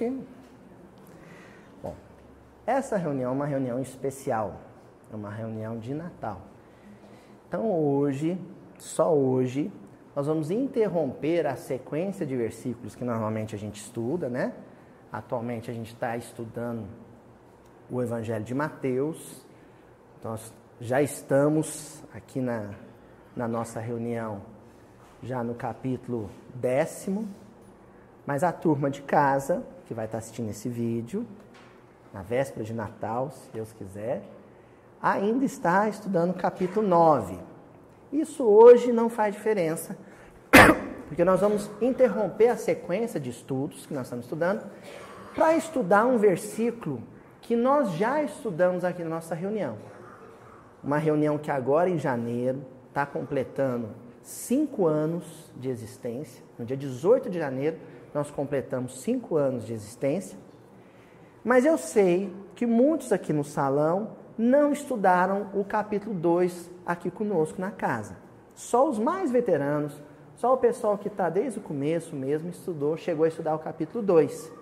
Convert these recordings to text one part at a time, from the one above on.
noite. Bom, essa reunião é uma reunião especial, é uma reunião de Natal. Então hoje, só hoje, nós vamos interromper a sequência de versículos que normalmente a gente estuda, né? Atualmente a gente está estudando o Evangelho de Mateus. Nós já estamos aqui na, na nossa reunião, já no capítulo décimo mas a turma de casa, que vai estar assistindo esse vídeo, na véspera de Natal, se Deus quiser, ainda está estudando o capítulo 9. Isso hoje não faz diferença, porque nós vamos interromper a sequência de estudos que nós estamos estudando para estudar um versículo que nós já estudamos aqui na nossa reunião. Uma reunião que agora em janeiro está completando cinco anos de existência. No dia 18 de janeiro, nós completamos cinco anos de existência. Mas eu sei que muitos aqui no salão não estudaram o capítulo 2 aqui conosco na casa. Só os mais veteranos, só o pessoal que está desde o começo mesmo estudou, chegou a estudar o capítulo 2.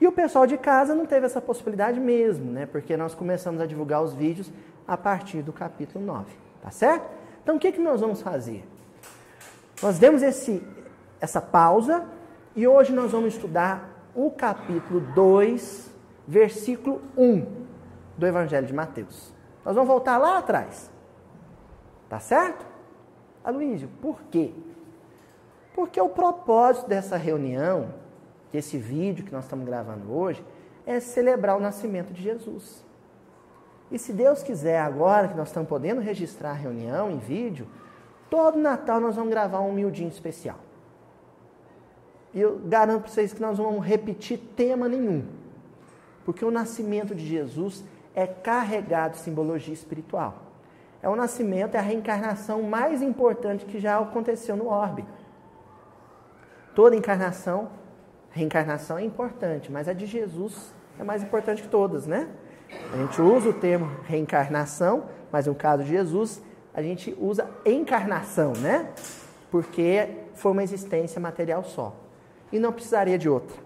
E o pessoal de casa não teve essa possibilidade mesmo, né? Porque nós começamos a divulgar os vídeos a partir do capítulo 9, tá certo? Então o que, que nós vamos fazer? Nós demos esse, essa pausa e hoje nós vamos estudar o capítulo 2, versículo 1 do Evangelho de Mateus. Nós vamos voltar lá atrás. Tá certo? Aloysio, por quê? Porque o propósito dessa reunião, desse vídeo que nós estamos gravando hoje, é celebrar o nascimento de Jesus. E se Deus quiser, agora que nós estamos podendo registrar a reunião em vídeo, todo Natal nós vamos gravar um miudinho especial. E eu garanto para vocês que nós não vamos repetir tema nenhum. Porque o nascimento de Jesus é carregado de simbologia espiritual. É o nascimento, é a reencarnação mais importante que já aconteceu no orbe. Toda encarnação, reencarnação é importante, mas a de Jesus é mais importante que todas, né? A gente usa o termo reencarnação, mas no caso de Jesus, a gente usa encarnação, né? Porque foi uma existência material só e não precisaria de outra.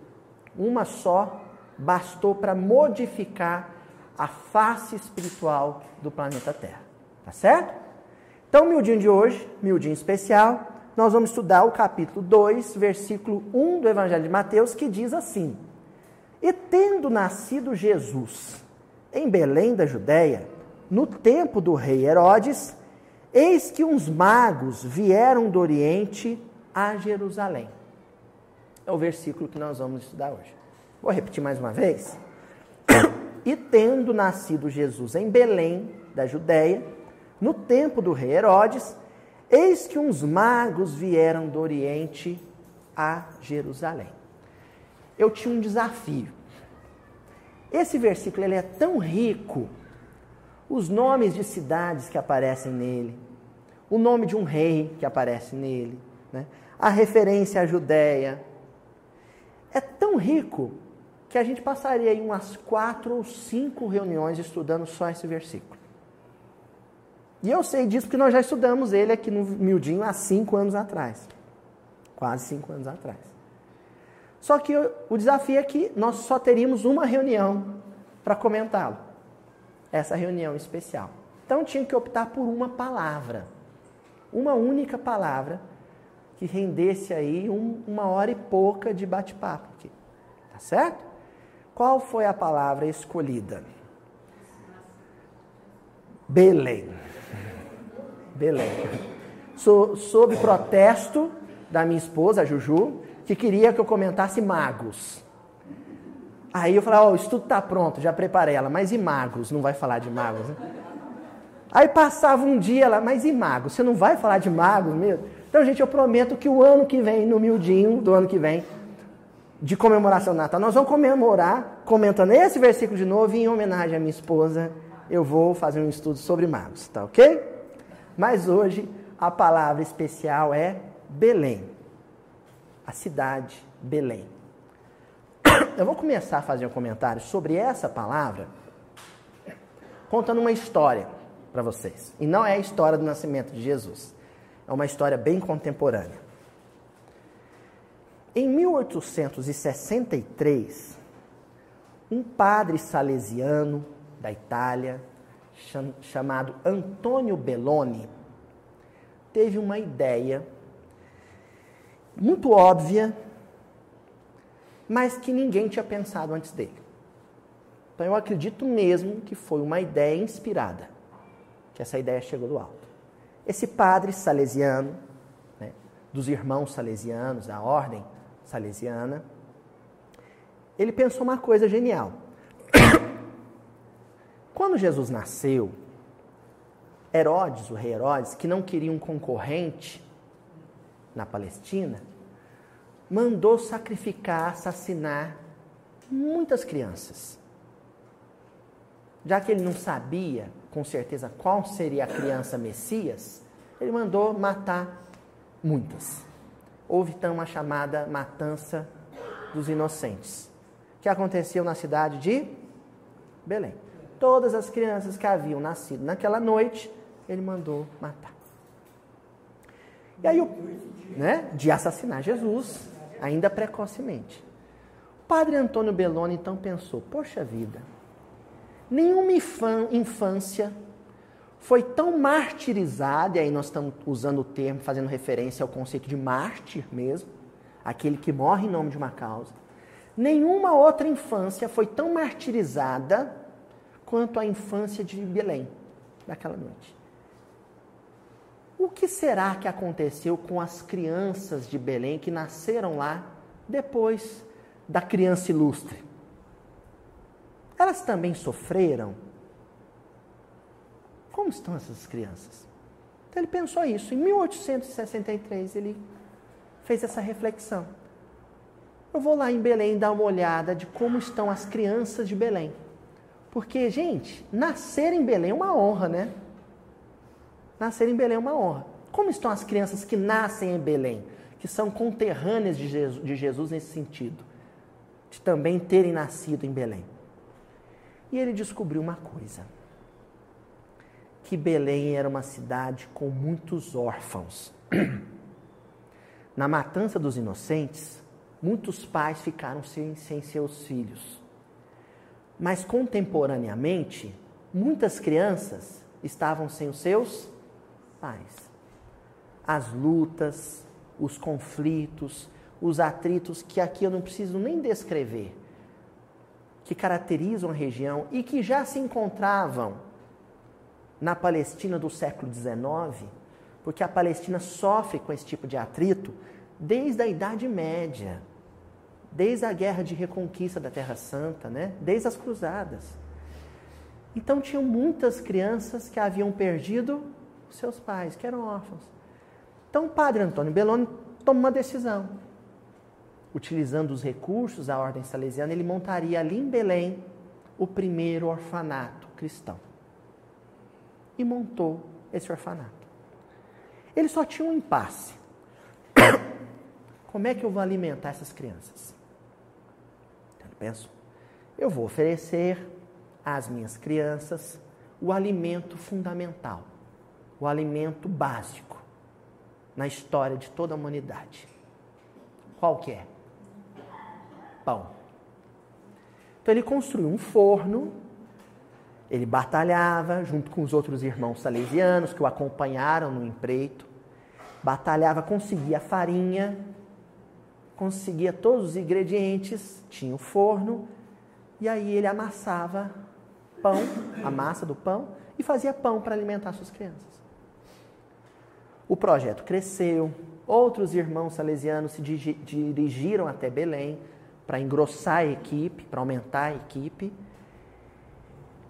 Uma só bastou para modificar a face espiritual do planeta Terra. Tá certo? Então, miudinho de hoje, miudinho especial, nós vamos estudar o capítulo 2, versículo 1 do Evangelho de Mateus, que diz assim: E tendo nascido Jesus em Belém da Judéia, no tempo do rei Herodes, eis que uns magos vieram do Oriente a Jerusalém é o versículo que nós vamos estudar hoje. Vou repetir mais uma vez. E tendo nascido Jesus em Belém, da Judéia, no tempo do rei Herodes, eis que uns magos vieram do Oriente a Jerusalém. Eu tinha um desafio. Esse versículo ele é tão rico, os nomes de cidades que aparecem nele, o nome de um rei que aparece nele, né? a referência à Judéia, é tão rico que a gente passaria aí umas quatro ou cinco reuniões estudando só esse versículo. E eu sei disso porque nós já estudamos ele aqui no Mildinho há cinco anos atrás. Quase cinco anos atrás. Só que o desafio é que nós só teríamos uma reunião para comentá-lo. Essa reunião especial. Então tinha que optar por uma palavra. Uma única palavra que rendesse aí um, uma hora e pouca de bate-papo aqui. Tá certo? Qual foi a palavra escolhida? Belém. Belém. So, sob protesto da minha esposa, a Juju, que queria que eu comentasse magos. Aí eu falei, ó, oh, o estudo tá pronto, já preparei ela, mas e magos? Não vai falar de magos, né? Aí passava um dia lá, mas e magos? Você não vai falar de magos mesmo? Então, gente, eu prometo que o ano que vem, no miudinho do ano que vem, de comemoração do Natal, nós vamos comemorar comentando esse versículo de novo e em homenagem à minha esposa, eu vou fazer um estudo sobre magos, tá ok? Mas hoje a palavra especial é Belém, a cidade Belém. Eu vou começar a fazer um comentário sobre essa palavra contando uma história para vocês. E não é a história do nascimento de Jesus. É uma história bem contemporânea. Em 1863, um padre salesiano da Itália, chamado Antônio Belloni, teve uma ideia muito óbvia, mas que ninguém tinha pensado antes dele. Então eu acredito mesmo que foi uma ideia inspirada, que essa ideia chegou do alto. Esse padre salesiano, né, dos irmãos salesianos, da ordem salesiana, ele pensou uma coisa genial. Quando Jesus nasceu, Herodes, o rei Herodes, que não queria um concorrente na Palestina, mandou sacrificar, assassinar muitas crianças. Já que ele não sabia com certeza qual seria a criança Messias, ele mandou matar muitas. Houve então a chamada matança dos inocentes, que aconteceu na cidade de Belém. Todas as crianças que haviam nascido naquela noite, ele mandou matar. E aí, né, de assassinar Jesus, ainda precocemente. O padre Antônio Belloni então pensou: poxa vida, nenhuma infância foi tão martirizada, e aí nós estamos usando o termo, fazendo referência ao conceito de mártir mesmo, aquele que morre em nome de uma causa. Nenhuma outra infância foi tão martirizada quanto a infância de Belém, naquela noite. O que será que aconteceu com as crianças de Belém que nasceram lá depois da criança ilustre? Elas também sofreram? Como estão essas crianças? Então ele pensou isso. Em 1863 ele fez essa reflexão. Eu vou lá em Belém dar uma olhada de como estão as crianças de Belém. Porque, gente, nascer em Belém é uma honra, né? Nascer em Belém é uma honra. Como estão as crianças que nascem em Belém, que são conterrâneas de Jesus, de Jesus nesse sentido, de também terem nascido em Belém? Ele descobriu uma coisa: que Belém era uma cidade com muitos órfãos. Na matança dos inocentes, muitos pais ficaram sem, sem seus filhos. Mas contemporaneamente, muitas crianças estavam sem os seus paz. As lutas, os conflitos, os atritos que aqui eu não preciso nem descrever, que caracterizam a região e que já se encontravam na Palestina do século XIX, porque a Palestina sofre com esse tipo de atrito desde a Idade Média, desde a Guerra de Reconquista da Terra Santa, né? desde as Cruzadas. Então tinham muitas crianças que haviam perdido seus pais, que eram órfãos. Então o padre Antônio Belloni toma uma decisão. Utilizando os recursos da ordem salesiana, ele montaria ali em Belém o primeiro orfanato cristão. E montou esse orfanato. Ele só tinha um impasse. Como é que eu vou alimentar essas crianças? Então, eu penso, eu vou oferecer às minhas crianças o alimento fundamental o alimento básico na história de toda a humanidade. Qual que é? Pão. Então ele construiu um forno, ele batalhava junto com os outros irmãos salesianos que o acompanharam no empreito, batalhava, conseguia farinha, conseguia todos os ingredientes, tinha o forno, e aí ele amassava pão, a massa do pão, e fazia pão para alimentar suas crianças. O projeto cresceu, outros irmãos salesianos se dirigiram até Belém para engrossar a equipe, para aumentar a equipe.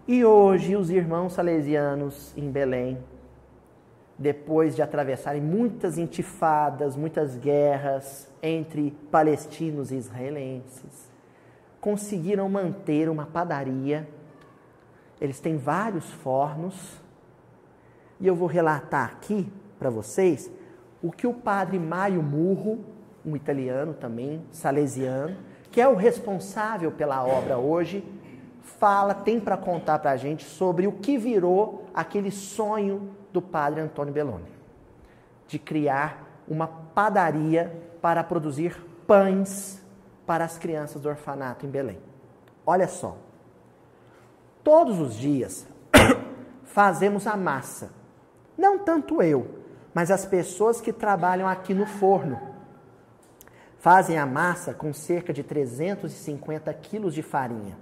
E hoje os irmãos salesianos em Belém, depois de atravessarem muitas intifadas, muitas guerras entre palestinos e israelenses, conseguiram manter uma padaria. Eles têm vários fornos. E eu vou relatar aqui para vocês o que o padre Mário Murro, um italiano também, salesiano, que é o responsável pela obra hoje, fala, tem para contar para a gente sobre o que virou aquele sonho do padre Antônio Belloni, de criar uma padaria para produzir pães para as crianças do orfanato em Belém. Olha só. Todos os dias fazemos a massa. Não tanto eu, mas as pessoas que trabalham aqui no forno. Fazem a massa com cerca de 350 quilos de farinha,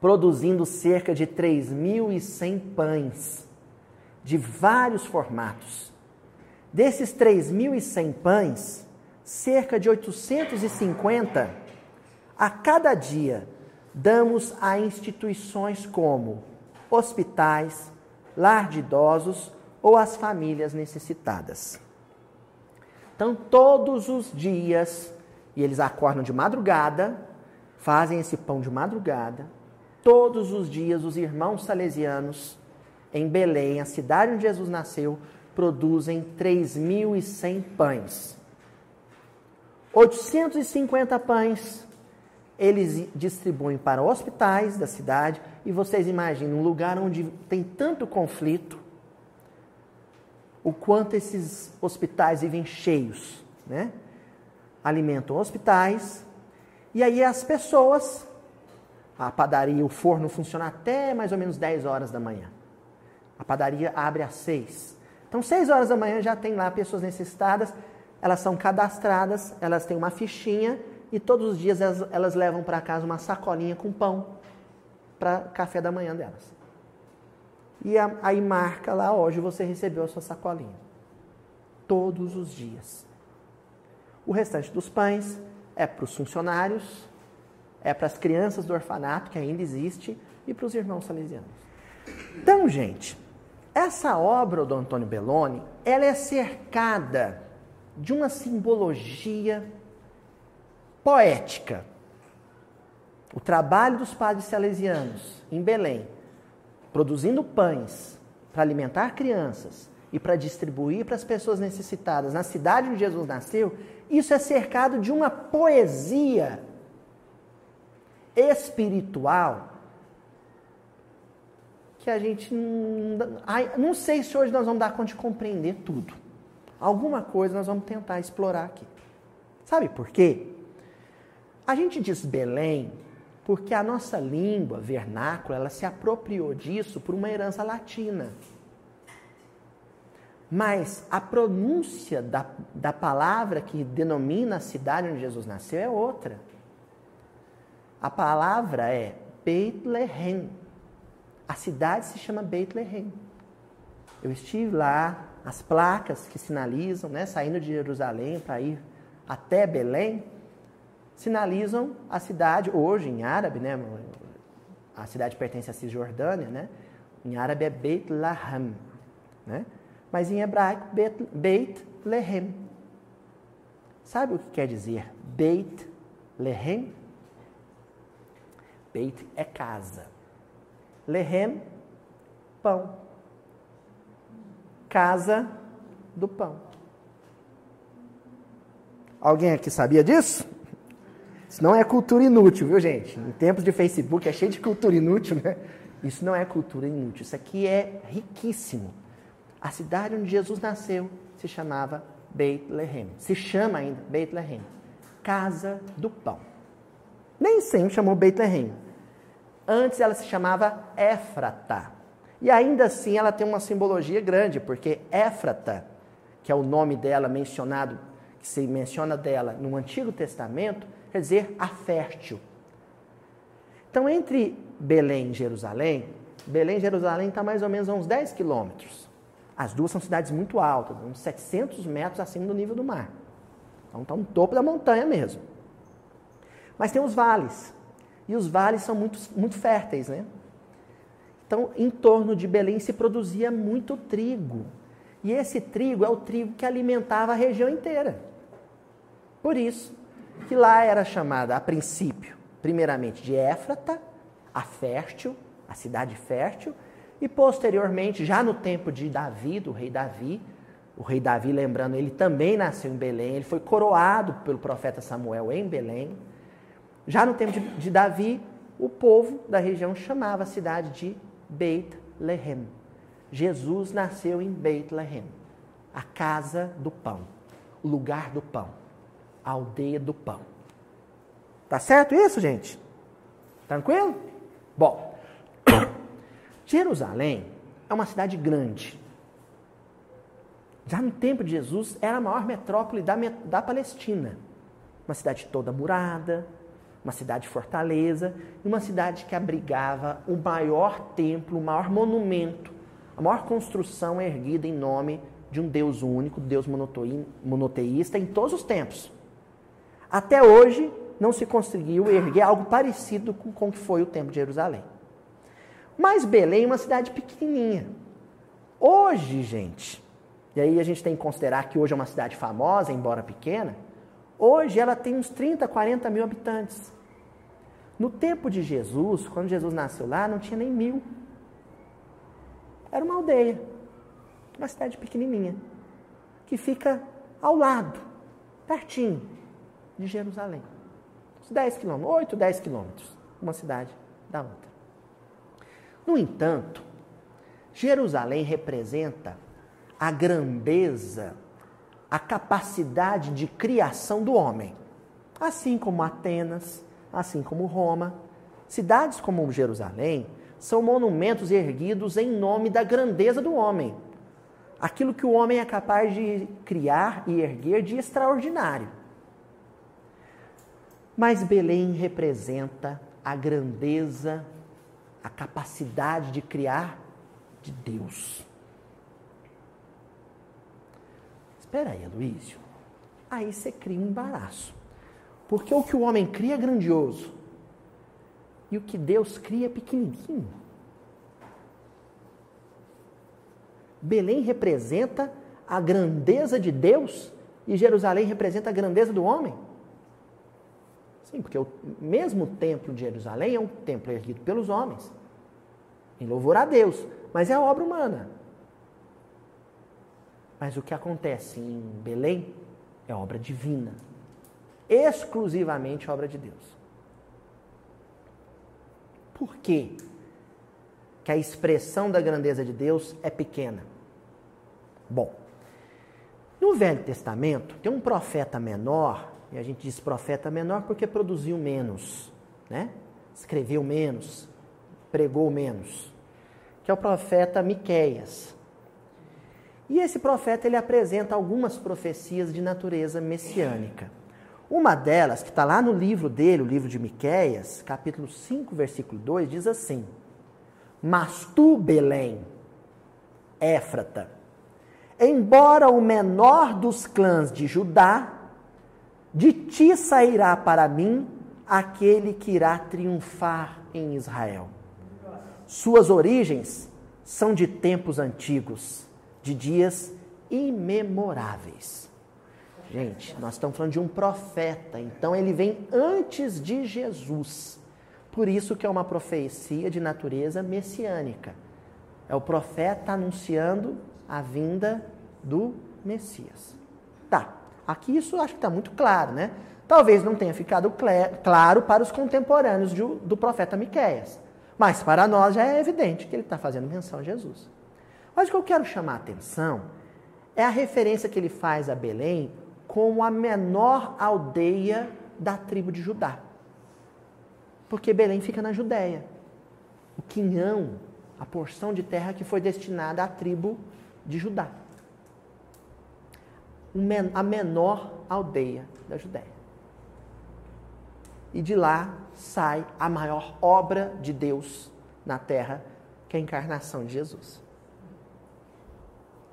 produzindo cerca de 3.100 pães de vários formatos. Desses 3.100 pães, cerca de 850 a cada dia damos a instituições como hospitais, lar de idosos ou as famílias necessitadas. Então, todos os dias, e eles acordam de madrugada, fazem esse pão de madrugada, todos os dias os irmãos salesianos em Belém, a cidade onde Jesus nasceu, produzem 3.100 pães. 850 pães eles distribuem para hospitais da cidade e vocês imaginem um lugar onde tem tanto conflito, o quanto esses hospitais vivem cheios, né? Alimentam hospitais e aí as pessoas, a padaria, o forno funciona até mais ou menos 10 horas da manhã. A padaria abre às 6. Então, 6 horas da manhã já tem lá pessoas necessitadas elas são cadastradas, elas têm uma fichinha e todos os dias elas, elas levam para casa uma sacolinha com pão para café da manhã delas. E aí marca lá, hoje você recebeu a sua sacolinha. Todos os dias. O restante dos pães é para os funcionários, é para as crianças do orfanato, que ainda existe, e para os irmãos salesianos. Então, gente, essa obra do Antônio Belloni, ela é cercada de uma simbologia poética. O trabalho dos padres salesianos em Belém, produzindo pães para alimentar crianças e para distribuir para as pessoas necessitadas na cidade onde Jesus nasceu, isso é cercado de uma poesia espiritual que a gente não, não sei se hoje nós vamos dar conta de compreender tudo. Alguma coisa nós vamos tentar explorar aqui. Sabe por quê? A gente diz Belém porque a nossa língua vernácula ela se apropriou disso por uma herança latina. Mas a pronúncia da, da palavra que denomina a cidade onde Jesus nasceu é outra. A palavra é Bethlehem. A cidade se chama Bethlehem. Eu estive lá as placas que sinalizam, né, saindo de Jerusalém para ir até Belém, sinalizam a cidade, hoje em árabe, né, a cidade pertence à Cisjordânia, né, em árabe é Beit Lahem, né, mas em hebraico Beit, Beit Lehem. Sabe o que quer dizer Beit Lehem? Beit é casa. Lehem, pão casa do pão. Alguém aqui sabia disso? Isso não é cultura inútil, viu, gente? Em tempos de Facebook é cheio de cultura inútil, né? Isso não é cultura inútil, isso aqui é riquíssimo. A cidade onde Jesus nasceu se chamava Bethlehem. Se chama ainda Bethlehem, casa do pão. Nem sempre chamou Bethlehem. Antes ela se chamava Éfrata. E ainda assim ela tem uma simbologia grande, porque Éfrata, que é o nome dela mencionado, que se menciona dela no Antigo Testamento, quer dizer a fértil. Então, entre Belém e Jerusalém, Belém e Jerusalém está mais ou menos a uns 10 quilômetros. As duas são cidades muito altas, uns 700 metros acima do nível do mar. Então, está no topo da montanha mesmo. Mas tem os vales. E os vales são muito, muito férteis, né? Então, em torno de Belém se produzia muito trigo. E esse trigo é o trigo que alimentava a região inteira. Por isso que lá era chamada, a princípio, primeiramente de Éfrata, a fértil, a cidade fértil, e posteriormente, já no tempo de Davi, do rei Davi, o rei Davi, lembrando, ele também nasceu em Belém, ele foi coroado pelo profeta Samuel em Belém. Já no tempo de, de Davi, o povo da região chamava a cidade de Beit Lehem. Jesus nasceu em Beit Lehem, a casa do pão, o lugar do pão, aldeia do pão. Tá certo isso, gente? Tranquilo? Bom, Jerusalém é uma cidade grande. Já no tempo de Jesus, era a maior metrópole da, da Palestina. Uma cidade toda murada, uma cidade fortaleza, uma cidade que abrigava o maior templo, o maior monumento, a maior construção erguida em nome de um Deus único, Deus monoteísta em todos os tempos. Até hoje, não se conseguiu erguer algo parecido com, o que foi o Templo de Jerusalém. Mas Belém é uma cidade pequenininha. Hoje, gente, e aí a gente tem que considerar que hoje é uma cidade famosa, embora pequena, hoje ela tem uns 30, 40 mil habitantes. No tempo de Jesus, quando Jesus nasceu lá, não tinha nem mil. Era uma aldeia, uma cidade pequenininha, que fica ao lado, pertinho de Jerusalém. Uns 10 quilômetros, 8, 10 quilômetros, uma cidade da outra. No entanto, Jerusalém representa a grandeza, a capacidade de criação do homem. Assim como Atenas, assim como Roma. Cidades como Jerusalém são monumentos erguidos em nome da grandeza do homem. Aquilo que o homem é capaz de criar e erguer de extraordinário. Mas Belém representa a grandeza a capacidade de criar de Deus. Espera aí, Aloysio. Aí você cria um embaraço. Porque o que o homem cria é grandioso. E o que Deus cria é pequenininho. Belém representa a grandeza de Deus e Jerusalém representa a grandeza do homem? Sim, porque o mesmo templo de Jerusalém é um templo erguido pelos homens, em louvor a Deus, mas é obra humana. Mas o que acontece em Belém é obra divina, exclusivamente obra de Deus. Por quê? Que a expressão da grandeza de Deus é pequena. Bom, no Velho Testamento tem um profeta menor e a gente diz profeta menor porque produziu menos, né? Escreveu menos, pregou menos. Que é o profeta Miqueias. E esse profeta ele apresenta algumas profecias de natureza messiânica. Uma delas, que está lá no livro dele, o livro de Miqueias, capítulo 5, versículo 2, diz assim: Mas tu, Belém, Éfrata, embora o menor dos clãs de Judá, de ti sairá para mim aquele que irá triunfar em Israel. Suas origens são de tempos antigos, de dias imemoráveis. Gente, nós estamos falando de um profeta, então ele vem antes de Jesus. Por isso que é uma profecia de natureza messiânica. É o profeta anunciando a vinda do Messias. Tá. Aqui isso acho que está muito claro, né? Talvez não tenha ficado claro para os contemporâneos do profeta Miqueias, mas para nós já é evidente que ele está fazendo menção a Jesus. Mas o que eu quero chamar a atenção é a referência que ele faz a Belém como a menor aldeia da tribo de Judá. Porque Belém fica na Judéia. O quinhão, a porção de terra que foi destinada à tribo de Judá a menor aldeia da Judéia. E de lá sai a maior obra de Deus na terra, que é a encarnação de Jesus.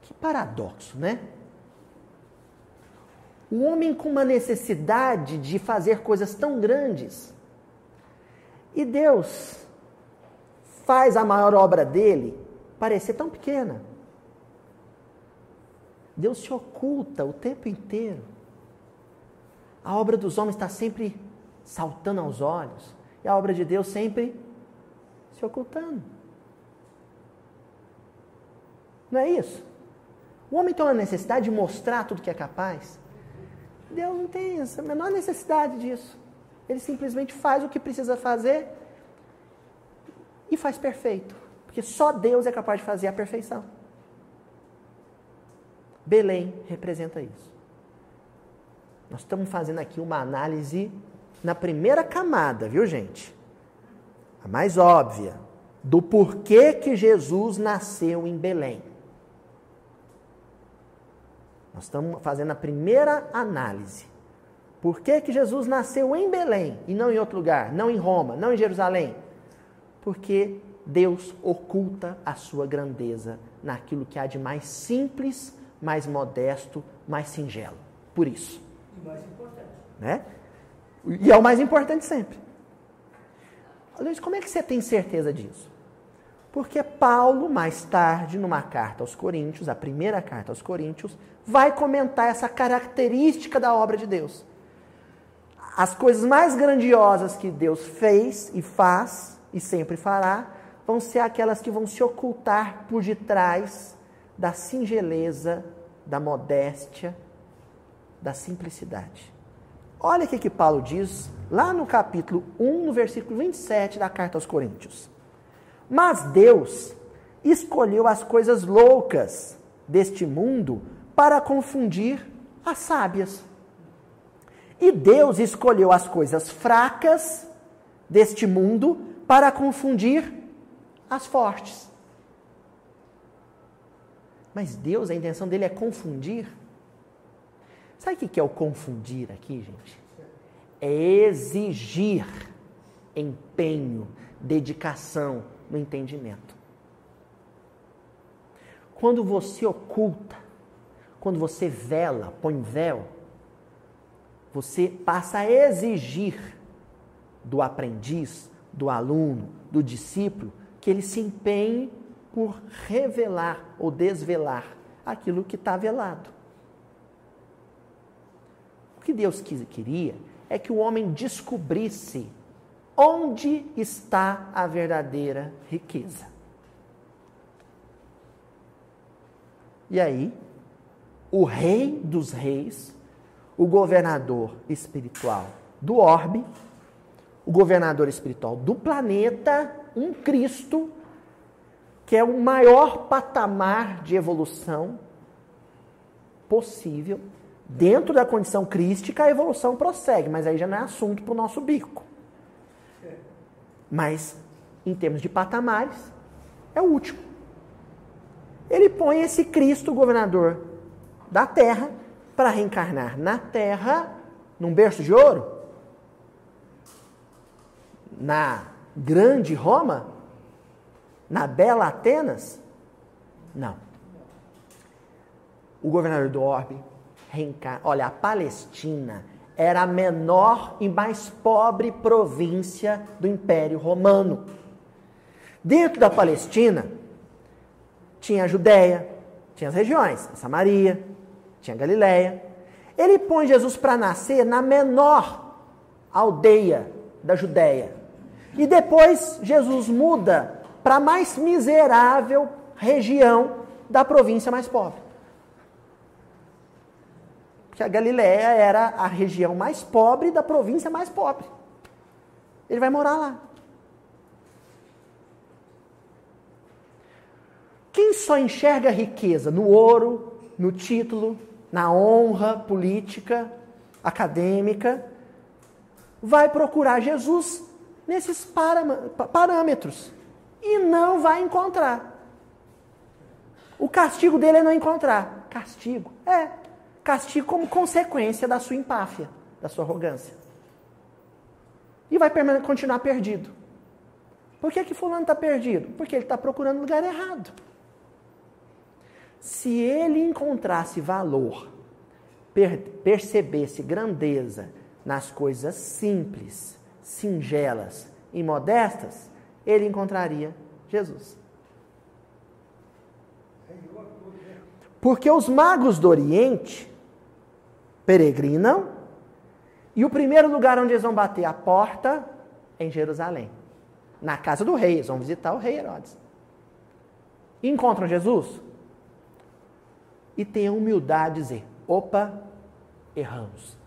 Que paradoxo, né? O homem com uma necessidade de fazer coisas tão grandes. E Deus faz a maior obra dele parecer tão pequena. Deus se oculta o tempo inteiro. A obra dos homens está sempre saltando aos olhos e a obra de Deus sempre se ocultando. Não é isso? O homem tem uma necessidade de mostrar tudo que é capaz. Deus não tem a menor necessidade disso. Ele simplesmente faz o que precisa fazer e faz perfeito. Porque só Deus é capaz de fazer a perfeição. Belém representa isso. Nós estamos fazendo aqui uma análise na primeira camada, viu, gente? A mais óbvia, do porquê que Jesus nasceu em Belém. Nós estamos fazendo a primeira análise. Por que, que Jesus nasceu em Belém e não em outro lugar, não em Roma, não em Jerusalém? Porque Deus oculta a sua grandeza naquilo que há de mais simples, mais modesto, mais singelo. Por isso. E mais importante. Né? E é o mais importante sempre. Luiz, como é que você tem certeza disso? Porque Paulo, mais tarde, numa carta aos Coríntios, a primeira carta aos Coríntios, vai comentar essa característica da obra de Deus. As coisas mais grandiosas que Deus fez e faz e sempre fará vão ser aquelas que vão se ocultar por detrás da singeleza, da modéstia, da simplicidade. Olha o que, Paulo diz lá no capítulo 1, no versículo 27 da carta aos Coríntios. Mas Deus escolheu as coisas loucas deste mundo para confundir as sábias. E Deus escolheu as coisas fracas deste mundo para confundir as fortes. Mas Deus, a intenção dele é confundir. Sabe o que é o confundir aqui, gente? É exigir empenho, dedicação no entendimento. Quando você oculta, quando você vela, põe véu, você passa a exigir do aprendiz, do aluno, do discípulo, que ele se empenhe por revelar ou desvelar aquilo que está velado. O que Deus queria é que o homem descobrisse onde está a verdadeira riqueza. E aí, o rei dos reis, o governador espiritual do orbe, o governador espiritual do planeta, um Cristo, que é o maior patamar de evolução possível. Dentro da condição crística, a evolução prossegue, mas aí já não é assunto para o nosso bico. Mas, em termos de patamares, é o último. Ele põe esse Cristo, governador da terra, para reencarnar na terra, num berço de ouro, na grande Roma, na bela Atenas? Não. O governador do Orbe reencarna. Olha, a Palestina era a menor e mais pobre província do Império Romano. Dentro da Palestina, tinha a Judéia, tinha as regiões, a Samaria, tinha a Galiléia. Ele põe Jesus para nascer na menor aldeia da Judéia. E depois Jesus muda para a mais miserável região da província mais pobre. Porque a Galiléia era a região mais pobre da província mais pobre. Ele vai morar lá. Quem só enxerga riqueza no ouro, no título, na honra política, acadêmica, vai procurar Jesus nesses parâmetros e não vai encontrar. O castigo dele é não encontrar. Castigo? É. Castigo como consequência da sua empáfia, da sua arrogância. E vai continuar perdido. Por que, que fulano está perdido? Porque ele está procurando lugar errado. Se ele encontrasse valor, per percebesse grandeza nas coisas simples, singelas e modestas, ele encontraria Jesus. Porque os magos do Oriente peregrinam e o primeiro lugar onde eles vão bater a porta é em Jerusalém. Na casa do rei, eles vão visitar o rei Herodes. encontram Jesus e têm a humildade de dizer: opa, erramos.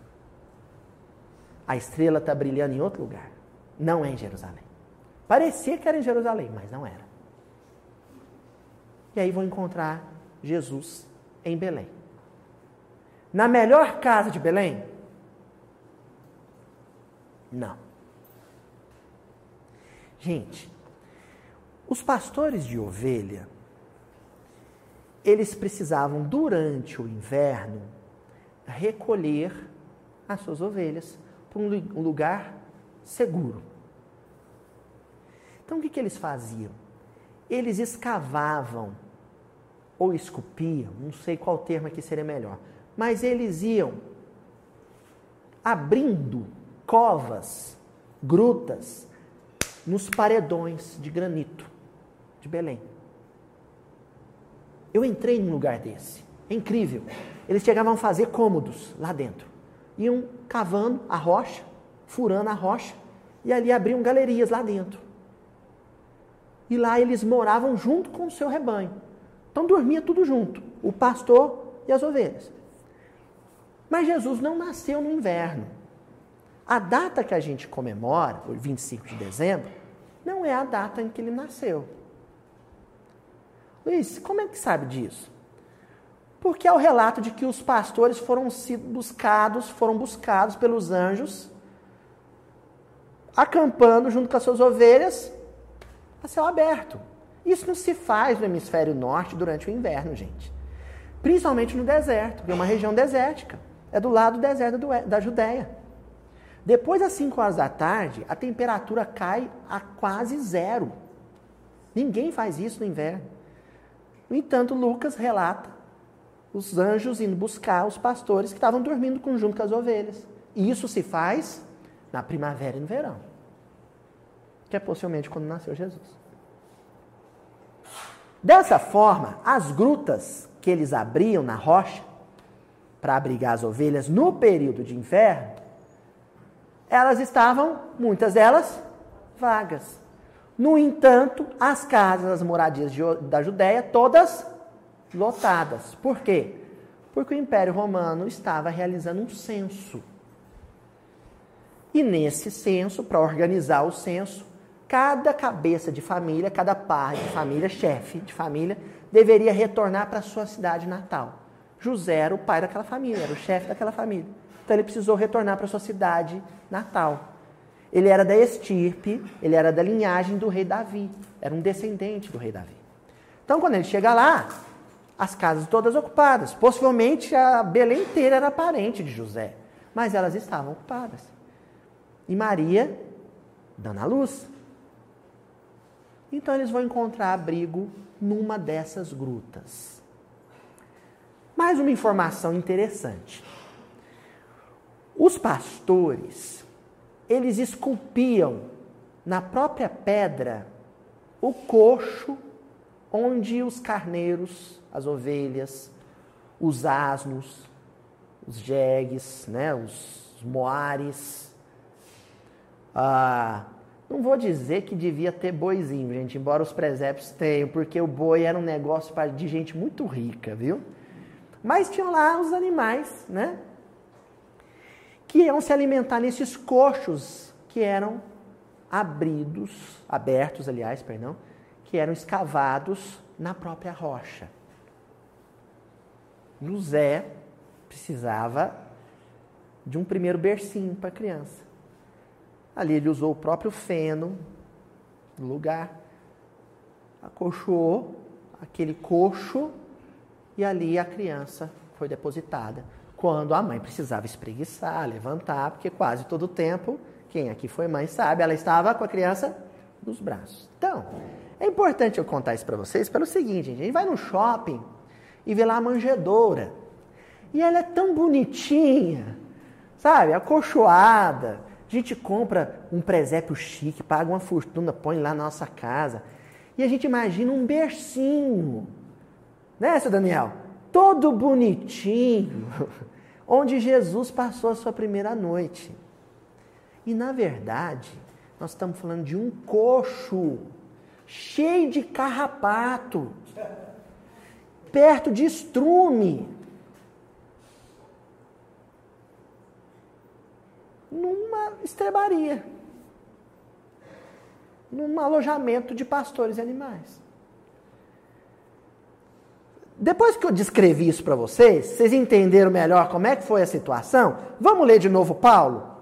A estrela está brilhando em outro lugar. Não é em Jerusalém. Parecia que era em Jerusalém, mas não era. E aí vão encontrar Jesus em Belém. Na melhor casa de Belém, Não. Gente, os pastores de ovelha, eles precisavam, durante o inverno, recolher as suas ovelhas para um lugar seguro. Então, o que, que eles faziam? Eles escavavam ou esculpiam, não sei qual termo aqui seria melhor, mas eles iam abrindo covas, grutas, nos paredões de granito de Belém. Eu entrei num lugar desse. É incrível. Eles chegavam a fazer cômodos lá dentro. Iam cavando a rocha, furando a rocha, e ali abriam galerias lá dentro. E lá eles moravam junto com o seu rebanho. Então dormia tudo junto, o pastor e as ovelhas. Mas Jesus não nasceu no inverno. A data que a gente comemora, o 25 de dezembro, não é a data em que ele nasceu. Luiz, como é que sabe disso? Porque é o relato de que os pastores foram buscados, foram buscados pelos anjos, acampando junto com as suas ovelhas a céu aberto. Isso não se faz no hemisfério norte durante o inverno, gente. Principalmente no deserto, que é uma região desértica. É do lado do deserto da Judéia. Depois das 5 horas da tarde, a temperatura cai a quase zero. Ninguém faz isso no inverno. No entanto, Lucas relata os anjos indo buscar os pastores que estavam dormindo junto com as ovelhas. E isso se faz na primavera e no verão, que é possivelmente quando nasceu Jesus. Dessa forma, as grutas que eles abriam na rocha para abrigar as ovelhas no período de inverno, elas estavam, muitas delas, vagas. No entanto, as casas, as moradias de, da Judéia, todas lotadas. Por quê? Porque o Império Romano estava realizando um censo. E nesse censo, para organizar o censo, cada cabeça de família, cada pai de família, chefe de família, deveria retornar para sua cidade natal. José era o pai daquela família, era o chefe daquela família. Então ele precisou retornar para sua cidade natal. Ele era da estirpe, ele era da linhagem do rei Davi, era um descendente do rei Davi. Então quando ele chega lá, as casas todas ocupadas. Possivelmente a Belém inteira era parente de José, mas elas estavam ocupadas. E Maria dando a luz. Então eles vão encontrar abrigo numa dessas grutas. Mais uma informação interessante. Os pastores, eles esculpiam na própria pedra o coxo onde os carneiros, as ovelhas, os asnos, os jegues, né, os moares, ah, não vou dizer que devia ter boizinho, gente, embora os presépios tenham, porque o boi era um negócio de gente muito rica, viu? Mas tinham lá os animais, né? Que iam se alimentar nesses coxos que eram abridos, abertos, aliás, perdão, que eram escavados na própria rocha. José precisava de um primeiro bercinho para a criança. Ali ele usou o próprio feno no lugar, acolchoou aquele coxo e ali a criança foi depositada. Quando a mãe precisava espreguiçar, levantar, porque quase todo o tempo, quem aqui foi mãe sabe, ela estava com a criança nos braços. Então, é importante eu contar isso para vocês pelo seguinte, a gente vai no shopping e vê lá a manjedoura. E ela é tão bonitinha, sabe? Acolchoada, a gente compra um presépio chique, paga uma fortuna, põe lá na nossa casa. E a gente imagina um bercinho. Né, seu Daniel? Todo bonitinho. Onde Jesus passou a sua primeira noite. E na verdade, nós estamos falando de um coxo cheio de carrapato, perto de estrume. Numa estrebaria, num alojamento de pastores e animais. Depois que eu descrevi isso para vocês, vocês entenderam melhor como é que foi a situação? Vamos ler de novo Paulo?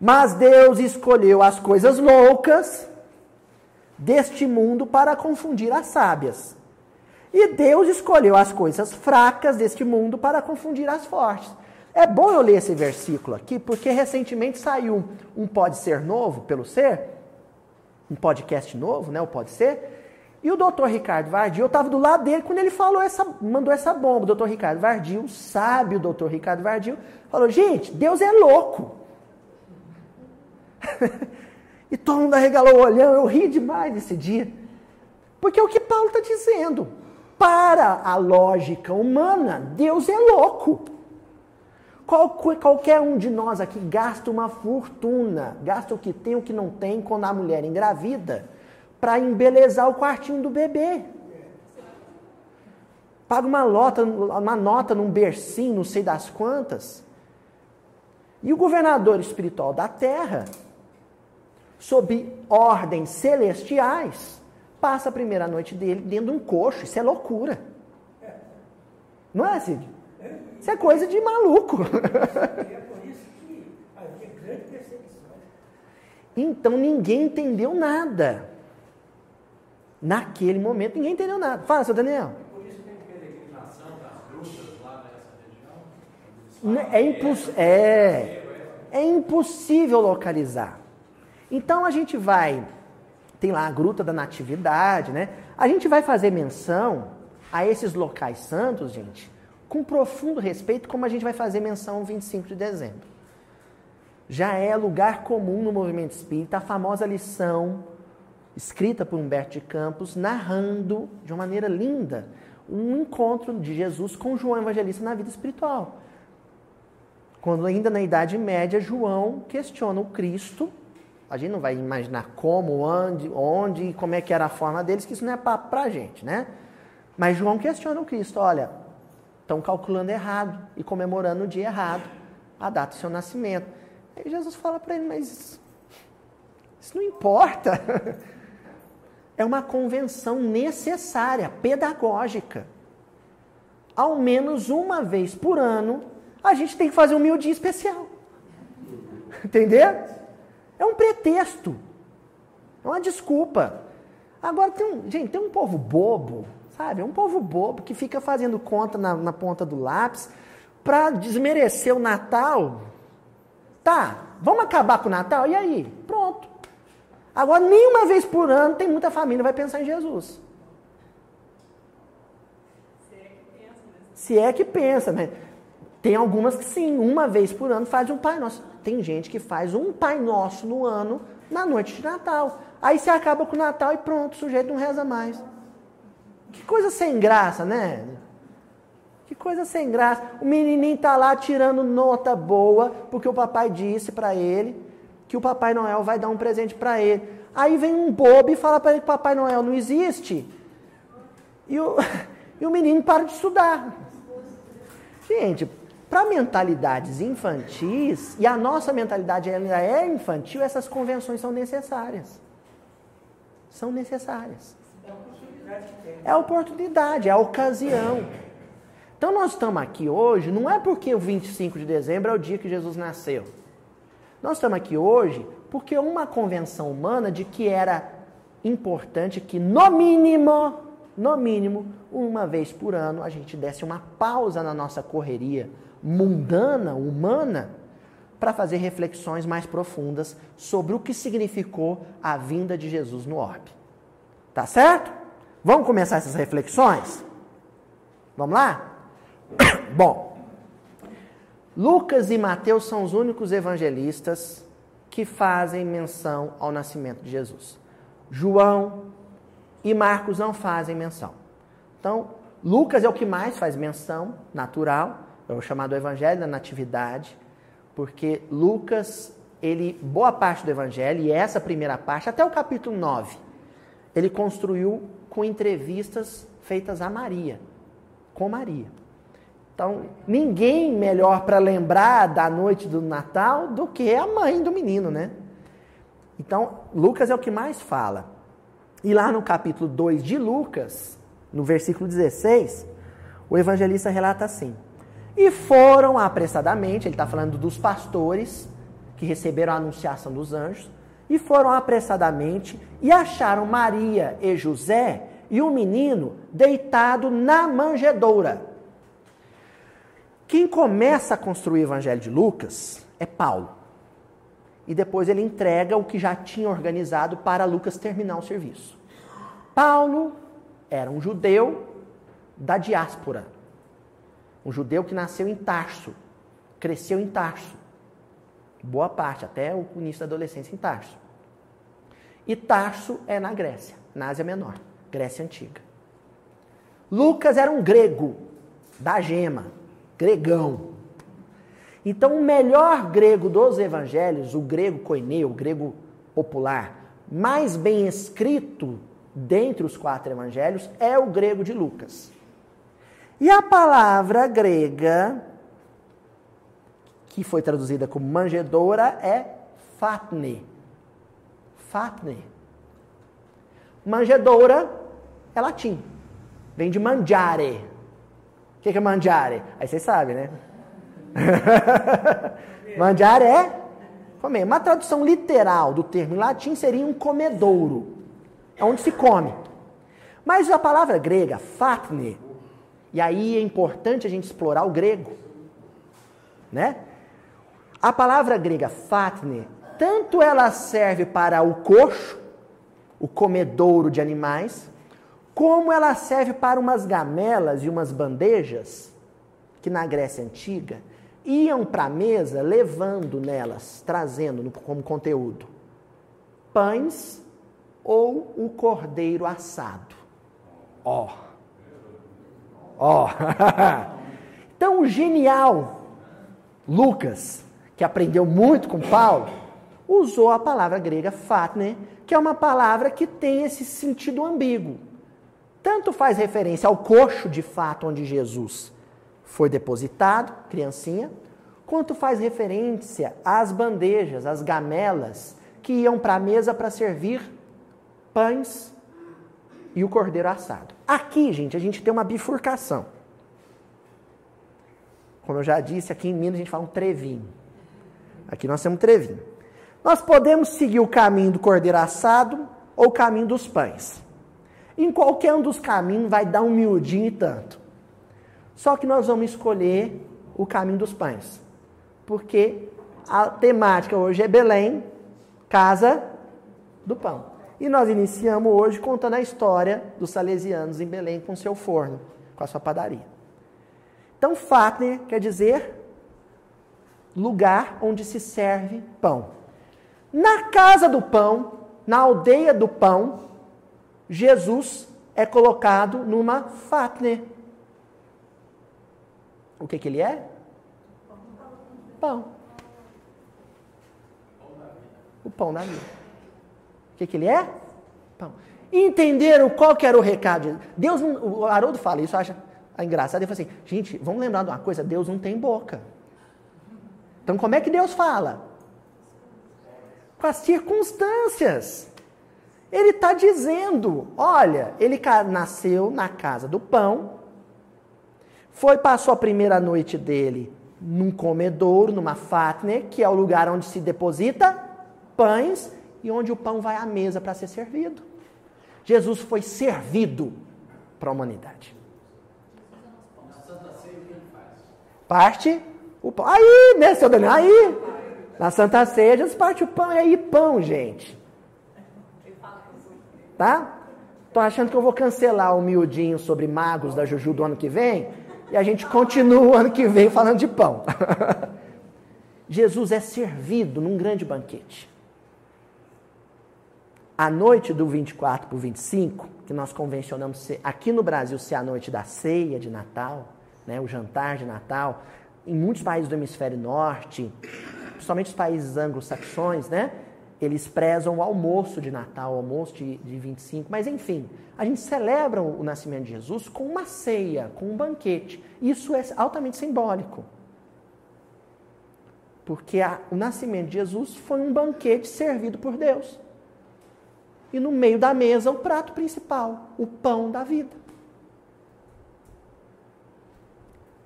Mas Deus escolheu as coisas loucas deste mundo para confundir as sábias. E Deus escolheu as coisas fracas deste mundo para confundir as fortes. É bom eu ler esse versículo aqui, porque recentemente saiu um Pode Ser novo pelo Ser, um podcast novo, né? O Pode Ser. E o doutor Ricardo Vardil, eu estava do lado dele quando ele falou essa, mandou essa bomba. O doutor Ricardo Vardil, sabe o doutor Ricardo Vardil, falou: gente, Deus é louco. e todo mundo arregalou o olhão, eu ri demais nesse dia. Porque é o que Paulo está dizendo. Para a lógica humana, Deus é louco. Qual, qualquer um de nós aqui gasta uma fortuna, gasta o que tem, o que não tem, quando a mulher engravida, para embelezar o quartinho do bebê. Paga uma, lota, uma nota num bercinho, não sei das quantas. E o governador espiritual da terra, sob ordens celestiais, passa a primeira noite dele dentro de um coxo. Isso é loucura. Não é, Cid? Isso é coisa de maluco. Então ninguém entendeu nada. Naquele momento ninguém entendeu nada. Fala, seu Daniel. É, imposs é, é impossível localizar. Então a gente vai, tem lá a Gruta da Natividade, né? A gente vai fazer menção a esses locais santos, gente, com profundo respeito, como a gente vai fazer menção 25 de dezembro. Já é lugar comum no movimento espírita a famosa lição escrita por Humberto de Campos, narrando de uma maneira linda um encontro de Jesus com João Evangelista na vida espiritual. Quando ainda na Idade Média, João questiona o Cristo. A gente não vai imaginar como, onde, onde e como é que era a forma deles, que isso não é papo pra gente, né? Mas João questiona o Cristo, olha, estão calculando errado e comemorando o dia errado, a data do seu nascimento. Aí Jesus fala para ele, mas isso não importa. É uma convenção necessária, pedagógica. Ao menos uma vez por ano, a gente tem que fazer um mil dia especial. Entendeu? É um pretexto. É uma desculpa. Agora, tem um, gente, tem um povo bobo Sabe? É um povo bobo que fica fazendo conta na, na ponta do lápis para desmerecer o Natal. Tá, vamos acabar com o Natal? E aí? Pronto. Agora, nenhuma vez por ano tem muita família vai pensar em Jesus. Se é que pensa, né? Tem algumas que sim, uma vez por ano faz um Pai Nosso. Tem gente que faz um Pai Nosso no ano, na noite de Natal. Aí você acaba com o Natal e pronto, o sujeito não reza mais. Que coisa sem graça, né? Que coisa sem graça. O menininho tá lá tirando nota boa porque o papai disse para ele que o Papai Noel vai dar um presente para ele. Aí vem um bobo e fala para ele que Papai Noel não existe. E o, e o menino para de estudar. Gente, para mentalidades infantis, e a nossa mentalidade ainda é infantil, essas convenções são necessárias. São necessárias. É a oportunidade, é a ocasião. Então nós estamos aqui hoje, não é porque o 25 de dezembro é o dia que Jesus nasceu. Nós estamos aqui hoje porque uma convenção humana de que era importante que no mínimo, no mínimo, uma vez por ano a gente desse uma pausa na nossa correria mundana, humana, para fazer reflexões mais profundas sobre o que significou a vinda de Jesus no orbe. Tá certo? Vamos começar essas reflexões? Vamos lá? Bom, Lucas e Mateus são os únicos evangelistas que fazem menção ao nascimento de Jesus. João e Marcos não fazem menção. Então, Lucas é o que mais faz menção, natural, é o chamado Evangelho da Natividade, porque Lucas, ele, boa parte do Evangelho, e essa primeira parte, até o capítulo 9, ele construiu com entrevistas feitas a Maria, com Maria. Então, ninguém melhor para lembrar da noite do Natal do que a mãe do menino, né? Então, Lucas é o que mais fala. E lá no capítulo 2 de Lucas, no versículo 16, o evangelista relata assim: E foram apressadamente, ele está falando dos pastores que receberam a anunciação dos anjos, e foram apressadamente e acharam Maria e José e o menino deitado na manjedoura. Quem começa a construir o evangelho de Lucas é Paulo. E depois ele entrega o que já tinha organizado para Lucas terminar o serviço. Paulo era um judeu da diáspora. Um judeu que nasceu em Tarso, cresceu em Tarso. Boa parte, até o início da adolescência em Tarso. E Tarso é na Grécia, na Ásia Menor, Grécia Antiga. Lucas era um grego, da gema, gregão. Então, o melhor grego dos evangelhos, o grego koineu, o grego popular, mais bem escrito dentre os quatro evangelhos, é o grego de Lucas. E a palavra grega, que foi traduzida como manjedoura, é fatne. Fatne. Manjedoura é latim. Vem de mangiare. O que é mangiare? Aí vocês sabem, né? mangiare é comer. Uma tradução literal do termo em latim seria um comedouro. É onde se come. Mas a palavra grega, fatne, e aí é importante a gente explorar o grego, né? A palavra grega fatne, tanto ela serve para o coxo, o comedouro de animais, como ela serve para umas gamelas e umas bandejas que na Grécia antiga iam para a mesa levando nelas, trazendo como conteúdo pães ou o cordeiro assado. Ó. Oh. Ó. Oh. então, genial Lucas, que aprendeu muito com Paulo, usou a palavra grega fatne, que é uma palavra que tem esse sentido ambíguo. Tanto faz referência ao coxo de fato onde Jesus foi depositado, criancinha, quanto faz referência às bandejas, às gamelas que iam para a mesa para servir pães e o cordeiro assado. Aqui, gente, a gente tem uma bifurcação. Como eu já disse, aqui em Minas a gente fala um trevinho. Aqui nós temos trevinho. Nós podemos seguir o caminho do cordeiro assado ou o caminho dos pães. Em qualquer um dos caminhos vai dar um miudinho e tanto. Só que nós vamos escolher o caminho dos pães. Porque a temática hoje é Belém, casa do pão. E nós iniciamos hoje contando a história dos salesianos em Belém com seu forno, com a sua padaria. Então, Fatner quer dizer lugar onde se serve pão. Na casa do pão, na aldeia do pão, Jesus é colocado numa Fatner. O que, que ele é? Pão. O pão da vida. O que, que ele é? Pão. Entenderam qual que era o recado? Deus, o Haroldo fala isso, acha engraçado. Ele fala assim, gente, vamos lembrar de uma coisa, Deus não tem boca. Então como é que Deus fala? Com as circunstâncias. Ele está dizendo, olha, ele nasceu na casa do pão, foi, passou a primeira noite dele num comedouro, numa fatne, que é o lugar onde se deposita pães, e onde o pão vai à mesa para ser servido. Jesus foi servido para a humanidade. Parte o pão. Aí, né, seu Daniel? Aí, na Santa Ceia, Jesus parte o pão. E aí, pão, gente. Tá? Tô achando que eu vou cancelar o miudinho sobre magos da Juju do ano que vem. E a gente continua o ano que vem falando de pão. Jesus é servido num grande banquete a noite do 24 para o 25, que nós convencionamos ser, aqui no Brasil ser a noite da ceia de Natal, né, o jantar de Natal, em muitos países do hemisfério norte, principalmente os países anglo-saxões, né, eles prezam o almoço de Natal, o almoço de, de 25, mas enfim, a gente celebra o nascimento de Jesus com uma ceia, com um banquete. Isso é altamente simbólico. Porque a, o nascimento de Jesus foi um banquete servido por Deus e no meio da mesa o prato principal, o pão da vida.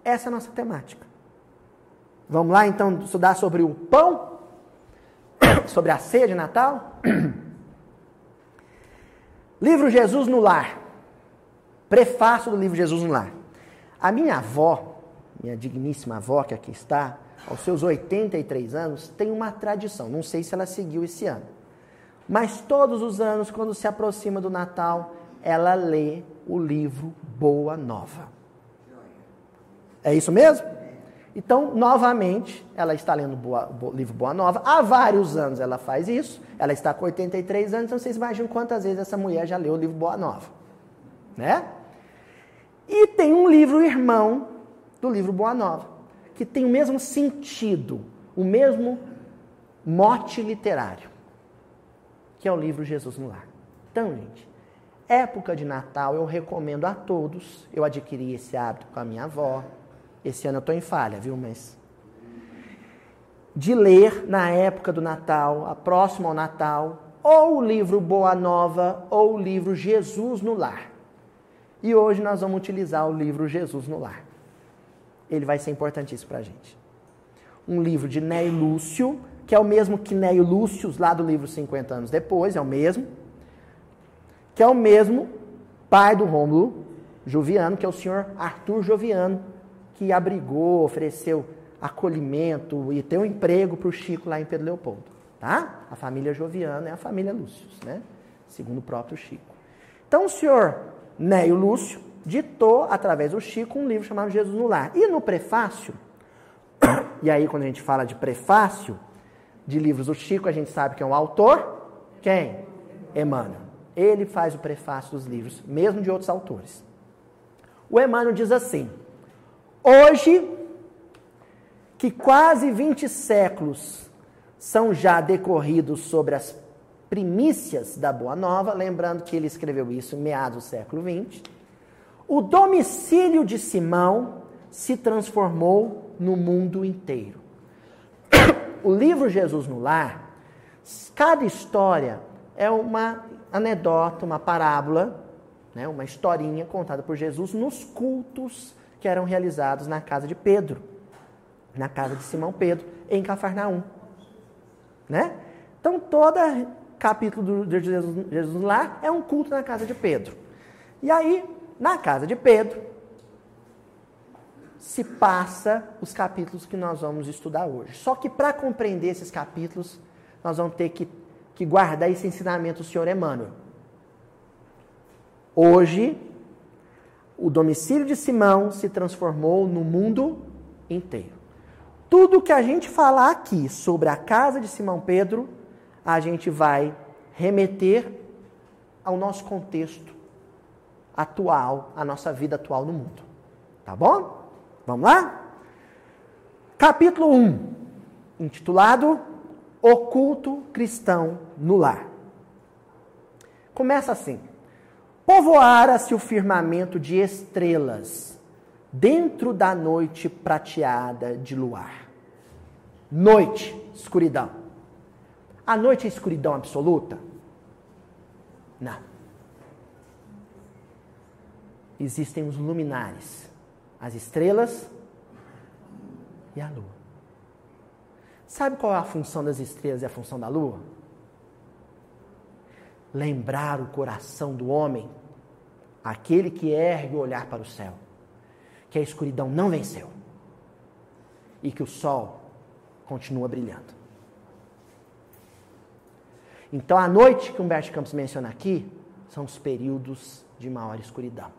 Essa é a nossa temática. Vamos lá então estudar sobre o pão? sobre a ceia de Natal? livro Jesus no Lar. Prefácio do livro Jesus no Lar. A minha avó, minha digníssima avó que aqui está, aos seus 83 anos, tem uma tradição. Não sei se ela seguiu esse ano. Mas todos os anos, quando se aproxima do Natal, ela lê o livro Boa Nova. É isso mesmo? Então, novamente, ela está lendo o livro Boa Nova. Há vários anos ela faz isso. Ela está com 83 anos, então vocês imaginam quantas vezes essa mulher já leu o livro Boa Nova. Né? E tem um livro irmão do livro Boa Nova, que tem o mesmo sentido, o mesmo mote literário, que é o livro Jesus no Lar. Então, gente, época de Natal eu recomendo a todos. Eu adquiri esse hábito com a minha avó esse ano eu estou em falha, viu? Mas. De ler na época do Natal, a próxima ao Natal, ou o livro Boa Nova, ou o livro Jesus no Lar. E hoje nós vamos utilizar o livro Jesus no Lar. Ele vai ser importantíssimo para a gente. Um livro de Neio Lúcio, que é o mesmo que Neio Lúcio, lá do livro 50 anos depois, é o mesmo. Que é o mesmo pai do Rômulo Joviano, que é o senhor Arthur Joviano, que abrigou, ofereceu acolhimento e deu um emprego para o Chico lá em Pedro Leopoldo. Tá? A família Joviana é a família Lúcio, né? segundo o próprio Chico. Então o senhor Neio Lúcio ditou, através do Chico, um livro chamado Jesus no Lar. E no prefácio, e aí quando a gente fala de prefácio de livros do Chico, a gente sabe que é um autor. Quem? Emmanuel. Ele faz o prefácio dos livros, mesmo de outros autores. O Emmanuel diz assim: Hoje, que quase 20 séculos são já decorridos sobre as primícias da Boa Nova, lembrando que ele escreveu isso em meados do século XX, o domicílio de Simão se transformou no mundo inteiro. O livro Jesus no Lar, cada história é uma anedota, uma parábola, né, uma historinha contada por Jesus nos cultos que eram realizados na casa de Pedro, na casa de Simão Pedro, em Cafarnaum. Né? Então, todo capítulo de Jesus, Jesus lá é um culto na casa de Pedro. E aí, na casa de Pedro, se passa os capítulos que nós vamos estudar hoje. Só que para compreender esses capítulos, nós vamos ter que, que guardar esse ensinamento do Senhor Emmanuel. Hoje, o domicílio de Simão se transformou no mundo inteiro. Tudo que a gente falar aqui sobre a casa de Simão Pedro, a gente vai remeter ao nosso contexto atual, à nossa vida atual no mundo. Tá bom? Vamos lá? Capítulo 1, intitulado O culto cristão no lar. Começa assim: Povoara-se o firmamento de estrelas dentro da noite prateada de luar. Noite, escuridão. A noite é escuridão absoluta? Não. Existem os luminares, as estrelas e a lua. Sabe qual é a função das estrelas e a função da lua? lembrar o coração do homem, aquele que ergue o olhar para o céu, que a escuridão não venceu e que o sol continua brilhando. Então, a noite que Humberto Campos menciona aqui são os períodos de maior escuridão.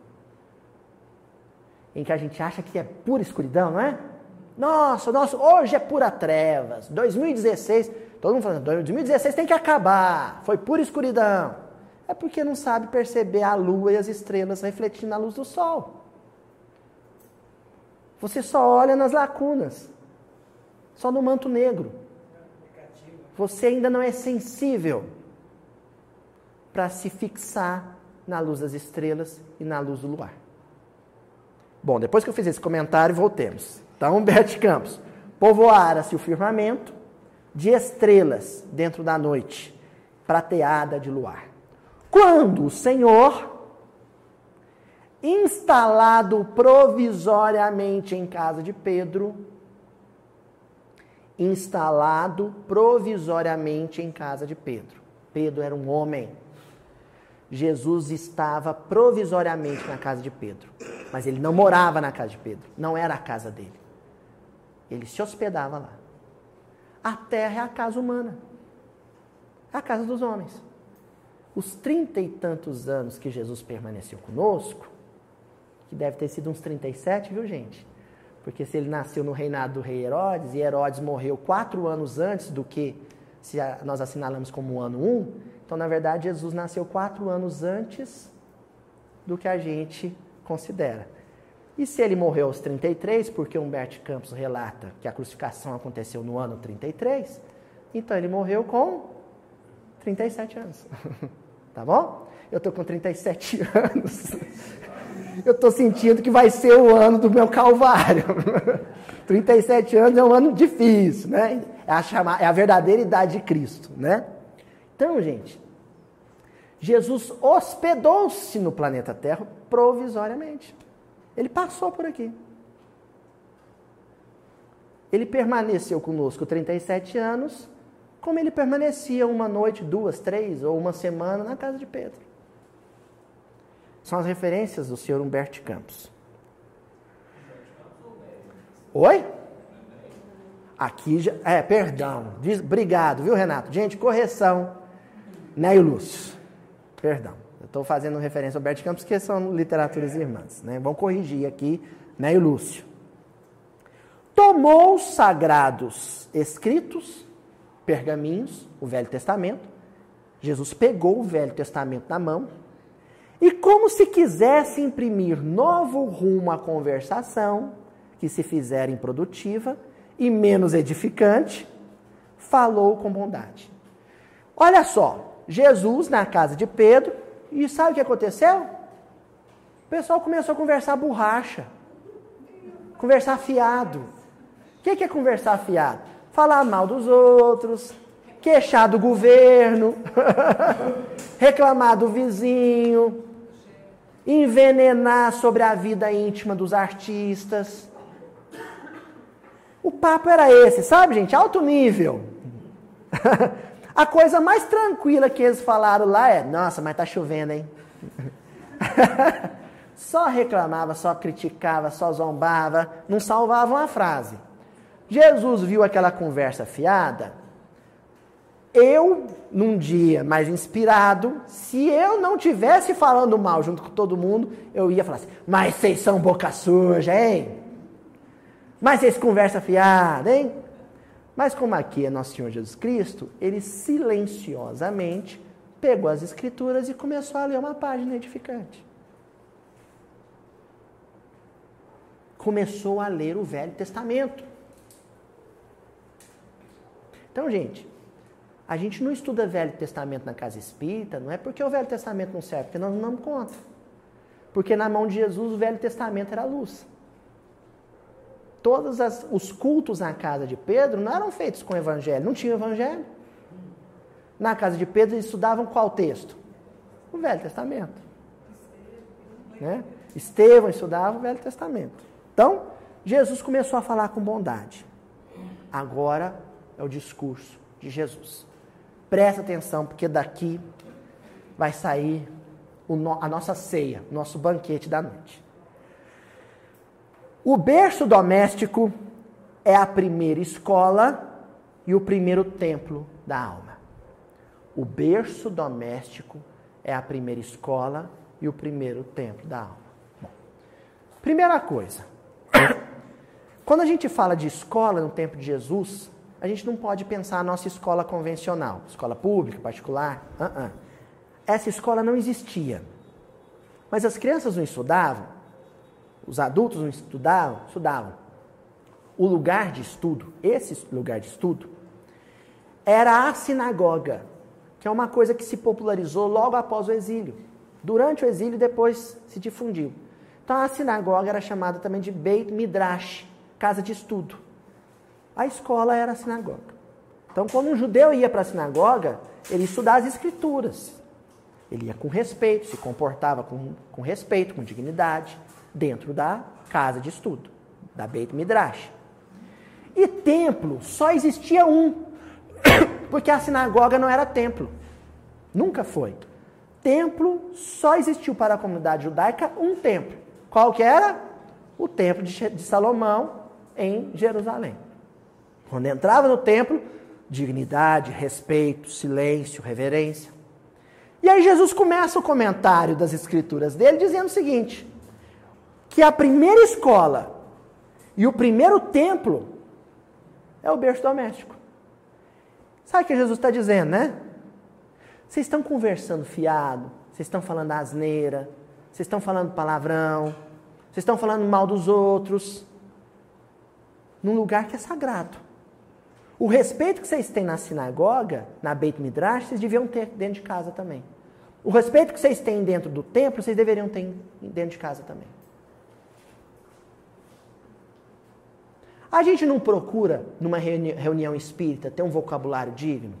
Em que a gente acha que é pura escuridão, não é? Nossa, nossa, hoje é pura trevas. 2016, Todo mundo falando, 2016 tem que acabar, foi pura escuridão. É porque não sabe perceber a lua e as estrelas refletindo na luz do sol. Você só olha nas lacunas, só no manto negro. Você ainda não é sensível para se fixar na luz das estrelas e na luz do luar. Bom, depois que eu fiz esse comentário, voltemos. Então, Humberto Campos. Povoara-se o firmamento, de estrelas dentro da noite, prateada de luar. Quando o Senhor, instalado provisoriamente em casa de Pedro, instalado provisoriamente em casa de Pedro. Pedro era um homem. Jesus estava provisoriamente na casa de Pedro, mas ele não morava na casa de Pedro, não era a casa dele. Ele se hospedava lá. A terra é a casa humana, é a casa dos homens. Os trinta e tantos anos que Jesus permaneceu conosco, que deve ter sido uns 37, viu gente? Porque se ele nasceu no reinado do rei Herodes e Herodes morreu quatro anos antes do que se nós assinalamos como ano 1, um, então na verdade Jesus nasceu quatro anos antes do que a gente considera. E se ele morreu aos 33, porque Humberto Campos relata que a crucificação aconteceu no ano 33, então ele morreu com 37 anos. tá bom? Eu estou com 37 anos eu estou sentindo que vai ser o ano do meu calvário. 37 anos é um ano difícil, né? É a, é a verdadeira idade de Cristo, né? Então, gente, Jesus hospedou-se no planeta Terra provisoriamente. Ele passou por aqui. Ele permaneceu conosco 37 anos, como ele permanecia uma noite, duas, três ou uma semana na casa de Pedro. São as referências do senhor Humberto Campos. Oi? Aqui já. É, perdão. Diz, obrigado, viu, Renato? Gente, correção. Neio Lúcio. Perdão. Eu estou fazendo referência ao Humberto Campos, que são literaturas irmãs. Né? Vamos corrigir aqui, Neio Lúcio. Tomou os sagrados escritos, pergaminhos, o Velho Testamento. Jesus pegou o Velho Testamento na mão, e como se quisesse imprimir novo rumo à conversação, que se fizer improdutiva e menos edificante, falou com bondade. Olha só, Jesus na casa de Pedro, e sabe o que aconteceu? O pessoal começou a conversar borracha, conversar fiado. O que é conversar fiado? Falar mal dos outros, queixar do governo, reclamar do vizinho, envenenar sobre a vida íntima dos artistas. O papo era esse, sabe, gente? Alto nível. a coisa mais tranquila que eles falaram lá é: nossa, mas tá chovendo, hein? só reclamava, só criticava, só zombava, não salvava uma frase. Jesus viu aquela conversa fiada, eu, num dia mais inspirado, se eu não tivesse falando mal junto com todo mundo, eu ia falar assim: Mas vocês são boca suja, hein? Mas vocês conversa fiada, hein? Mas como aqui é nosso Senhor Jesus Cristo, ele silenciosamente pegou as escrituras e começou a ler uma página edificante. Começou a ler o Velho Testamento. Então, gente, a gente não estuda Velho Testamento na casa espírita, não é porque o Velho Testamento não serve, porque nós não damos conta. Porque na mão de Jesus o Velho Testamento era luz. Todos as, os cultos na casa de Pedro não eram feitos com evangelho, não tinha evangelho. Na casa de Pedro eles estudavam qual texto? O Velho Testamento. Né? Estevão estudava o Velho Testamento. Então, Jesus começou a falar com bondade. Agora é o discurso de Jesus. Presta atenção, porque daqui vai sair a nossa ceia, nosso banquete da noite. O berço doméstico é a primeira escola e o primeiro templo da alma. O berço doméstico é a primeira escola e o primeiro templo da alma. Bom, primeira coisa, quando a gente fala de escola no tempo de Jesus, a gente não pode pensar a nossa escola convencional, escola pública, particular. Uh -uh. Essa escola não existia. Mas as crianças não estudavam, os adultos não estudavam, estudavam. O lugar de estudo, esse lugar de estudo, era a sinagoga, que é uma coisa que se popularizou logo após o exílio. Durante o exílio, depois se difundiu. Então a sinagoga era chamada também de Beit Midrash, casa de estudo a escola era a sinagoga. Então, quando um judeu ia para a sinagoga, ele estudava as escrituras. Ele ia com respeito, se comportava com, com respeito, com dignidade, dentro da casa de estudo, da Beit Midrash. E templo só existia um, porque a sinagoga não era templo. Nunca foi. Templo só existiu para a comunidade judaica um templo. Qual que era? O templo de Salomão em Jerusalém. Quando entrava no templo, dignidade, respeito, silêncio, reverência. E aí Jesus começa o comentário das escrituras dele dizendo o seguinte: que a primeira escola e o primeiro templo é o berço doméstico. Sabe o que Jesus está dizendo, né? Vocês estão conversando fiado, vocês estão falando asneira, vocês estão falando palavrão, vocês estão falando mal dos outros, num lugar que é sagrado. O respeito que vocês têm na sinagoga, na Beit Midrash, vocês deviam ter dentro de casa também. O respeito que vocês têm dentro do templo, vocês deveriam ter dentro de casa também. A gente não procura, numa reunião espírita, ter um vocabulário digno?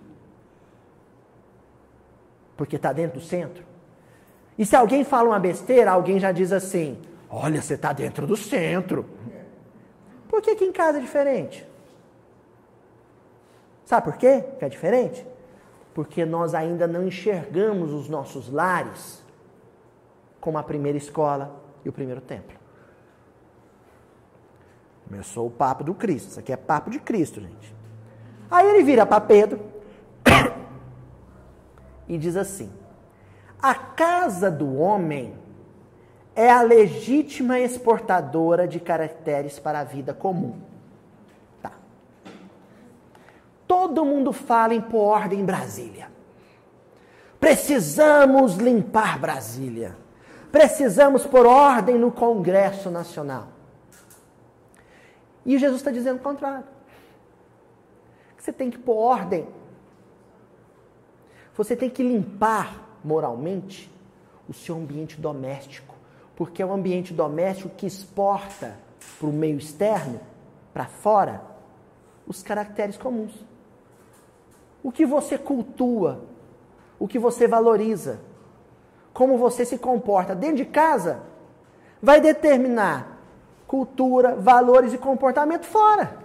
Porque está dentro do centro? E se alguém fala uma besteira, alguém já diz assim: Olha, você está dentro do centro. Por que, que em casa é diferente? Sabe por quê que é diferente? Porque nós ainda não enxergamos os nossos lares como a primeira escola e o primeiro templo. Começou o papo do Cristo. Isso aqui é papo de Cristo, gente. Aí ele vira para Pedro e diz assim: A casa do homem é a legítima exportadora de caracteres para a vida comum. Tá. Todo mundo fala em pôr ordem em Brasília. Precisamos limpar Brasília. Precisamos pôr ordem no Congresso Nacional. E Jesus está dizendo o contrário. Você tem que pôr ordem. Você tem que limpar moralmente o seu ambiente doméstico. Porque é o ambiente doméstico que exporta para o meio externo, para fora, os caracteres comuns. O que você cultua, o que você valoriza, como você se comporta? Dentro de casa, vai determinar cultura, valores e comportamento fora.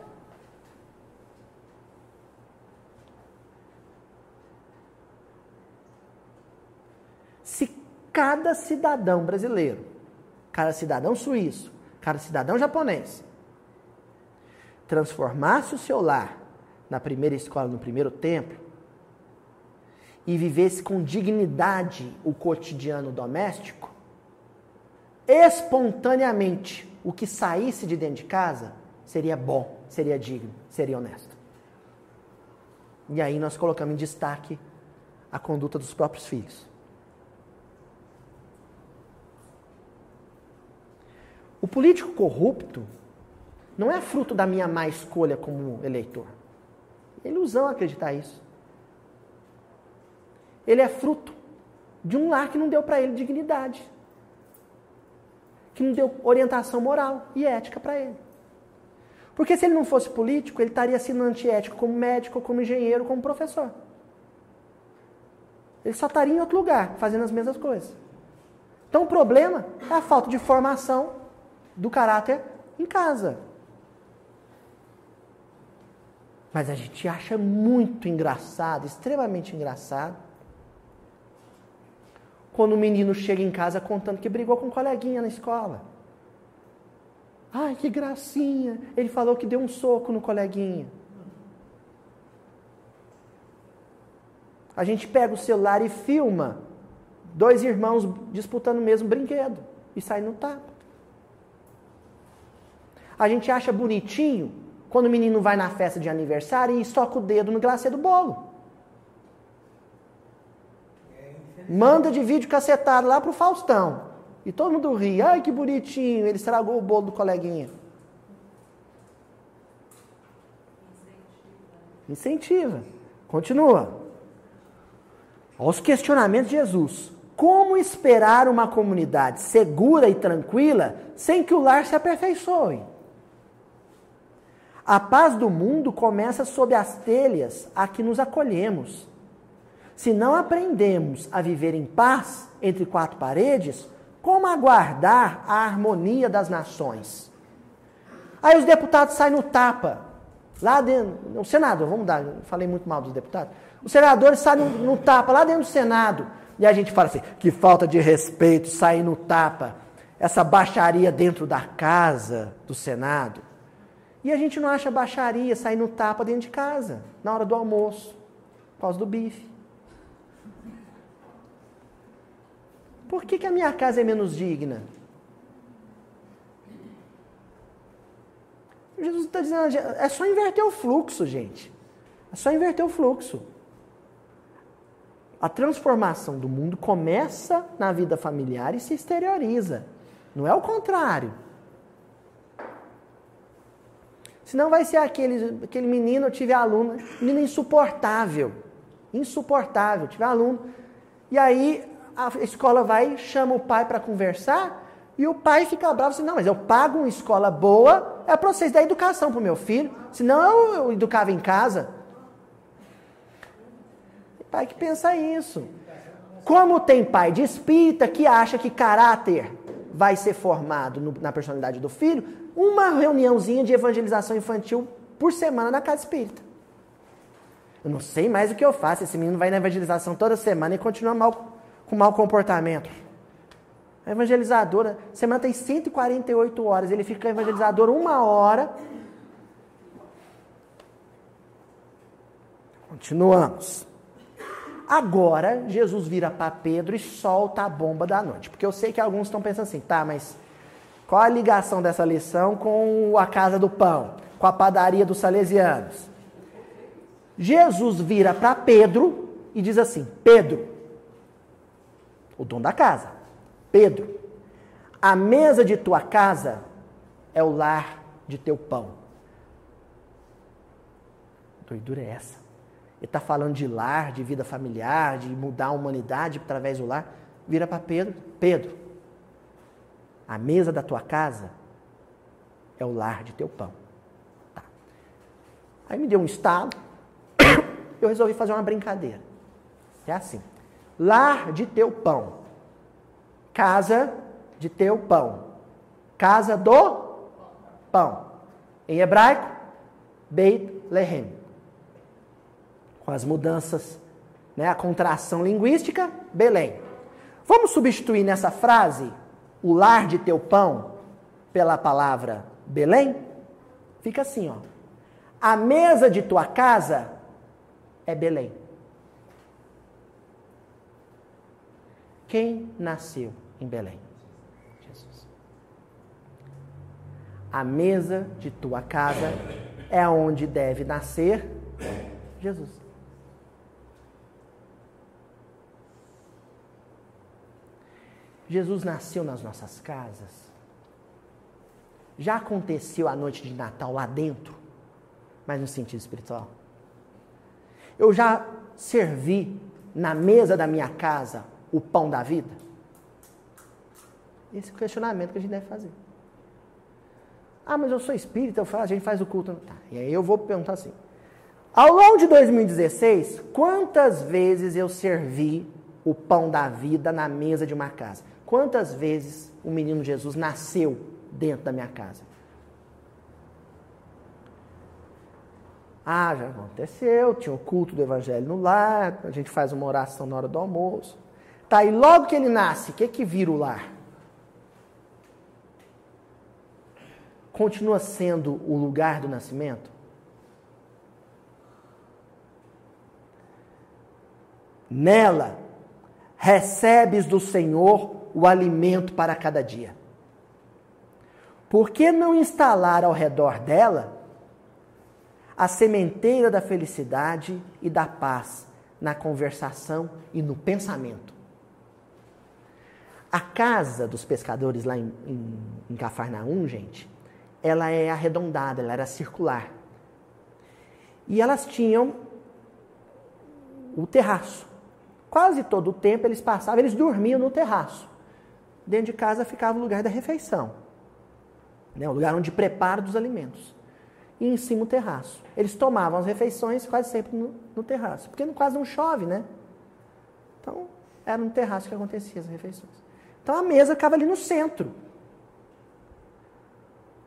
Se cada cidadão brasileiro, cada cidadão suíço, cada cidadão japonês transformasse o seu lar na primeira escola, no primeiro templo, e vivesse com dignidade o cotidiano doméstico, espontaneamente o que saísse de dentro de casa seria bom, seria digno, seria honesto. E aí nós colocamos em destaque a conduta dos próprios filhos. O político corrupto não é fruto da minha má escolha como eleitor. É ilusão acreditar isso. Ele é fruto de um lar que não deu para ele dignidade que não deu orientação moral e ética para ele. Porque se ele não fosse político, ele estaria sendo antiético como médico, como engenheiro, como professor. Ele só estaria em outro lugar, fazendo as mesmas coisas. Então o problema é a falta de formação do caráter em casa. Mas a gente acha muito engraçado, extremamente engraçado, quando o menino chega em casa contando que brigou com um coleguinha na escola. Ai, que gracinha! Ele falou que deu um soco no coleguinha. A gente pega o celular e filma dois irmãos disputando o mesmo brinquedo e sai no tapa. A gente acha bonitinho quando o menino vai na festa de aniversário e estoca o dedo no glacê do bolo. manda de vídeo cacetado lá pro Faustão. E todo mundo ri. Ai, que bonitinho, ele estragou o bolo do coleguinha. Incentiva. Continua. Aos questionamentos de Jesus. Como esperar uma comunidade segura e tranquila sem que o lar se aperfeiçoe? A paz do mundo começa sob as telhas a que nos acolhemos. Se não aprendemos a viver em paz entre quatro paredes, como aguardar a harmonia das nações? Aí os deputados saem no tapa Lá dentro, o senador, vamos dar, falei muito mal dos deputados. Os senadores saem no, no tapa, lá dentro do Senado. E a gente fala assim, que falta de respeito, sair no tapa. Essa baixaria dentro da casa do Senado. E a gente não acha baixaria sair no tapa dentro de casa, na hora do almoço, por causa do bife. Por que, que a minha casa é menos digna? Jesus está dizendo, é só inverter o fluxo, gente. É só inverter o fluxo. A transformação do mundo começa na vida familiar e se exterioriza. Não é o contrário. Senão vai ser aquele, aquele menino, eu tive aluno, menino insuportável. Insuportável, tive aluno. E aí a escola vai, chama o pai para conversar, e o pai fica bravo assim, não, mas eu pago uma escola boa, é para vocês dar educação para o meu filho, senão eu, eu educava em casa. Tem pai que pensa isso. Como tem pai de espírita que acha que caráter vai ser formado no, na personalidade do filho, uma reuniãozinha de evangelização infantil por semana na casa espírita. Eu não sei mais o que eu faço. Esse menino vai na evangelização toda semana e continua mal, com mau comportamento. A evangelizadora, semana tem 148 horas, ele fica evangelizador uma hora. Continuamos. Agora, Jesus vira para Pedro e solta a bomba da noite. Porque eu sei que alguns estão pensando assim, tá, mas qual a ligação dessa lição com a casa do pão, com a padaria dos salesianos? Jesus vira para Pedro e diz assim: Pedro, o dono da casa, Pedro, a mesa de tua casa é o lar de teu pão. Doidura é essa? Ele está falando de lar, de vida familiar, de mudar a humanidade através do lar. Vira para Pedro: Pedro, a mesa da tua casa é o lar de teu pão. Tá. Aí me deu um estalo, eu resolvi fazer uma brincadeira. É assim: lar de teu pão casa de teu pão. Casa do pão. Em hebraico, Beit Lehem. Com as mudanças, né, a contração linguística, Belém. Vamos substituir nessa frase o lar de teu pão pela palavra Belém? Fica assim, ó. A mesa de tua casa é Belém. Quem nasceu em Belém. Jesus. A mesa de tua casa é onde deve nascer Jesus. Jesus nasceu nas nossas casas. Já aconteceu a noite de Natal lá dentro, mas no sentido espiritual. Eu já servi na mesa da minha casa o pão da vida. Esse é o questionamento que a gente deve fazer. Ah, mas eu sou espírita, eu faço, a gente faz o culto. Tá. E aí eu vou perguntar assim. Ao longo de 2016, quantas vezes eu servi o pão da vida na mesa de uma casa? Quantas vezes o menino Jesus nasceu dentro da minha casa? Ah, já aconteceu, tinha o culto do evangelho no lar, a gente faz uma oração na hora do almoço. Tá, e logo que ele nasce, o que que vira o lar? continua sendo o lugar do nascimento? Nela recebes do Senhor o alimento para cada dia. Por que não instalar ao redor dela a sementeira da felicidade e da paz na conversação e no pensamento? A casa dos pescadores lá em, em, em Cafarnaum, gente, ela é arredondada, ela era circular. E elas tinham o terraço. Quase todo o tempo eles passavam, eles dormiam no terraço. Dentro de casa ficava o lugar da refeição, né? o lugar onde preparo dos alimentos. E em cima o terraço. Eles tomavam as refeições quase sempre no, no terraço, porque quase não chove, né? Então, era no terraço que acontecia as refeições. Então a mesa ficava ali no centro.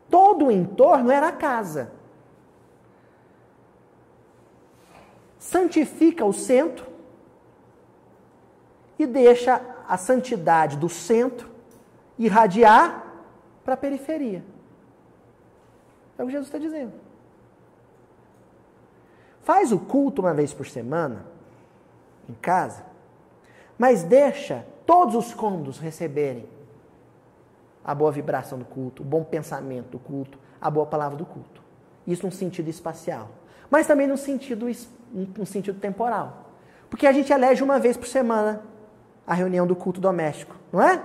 Todo o entorno era a casa. santifica o centro e deixa a santidade do centro irradiar para a periferia. É o que Jesus está dizendo. Faz o culto uma vez por semana, em casa, mas deixa todos os cômodos receberem a boa vibração do culto, o bom pensamento do culto, a boa palavra do culto. Isso num sentido espacial. Mas também num sentido, num sentido temporal. Porque a gente elege uma vez por semana a reunião do culto doméstico, não é?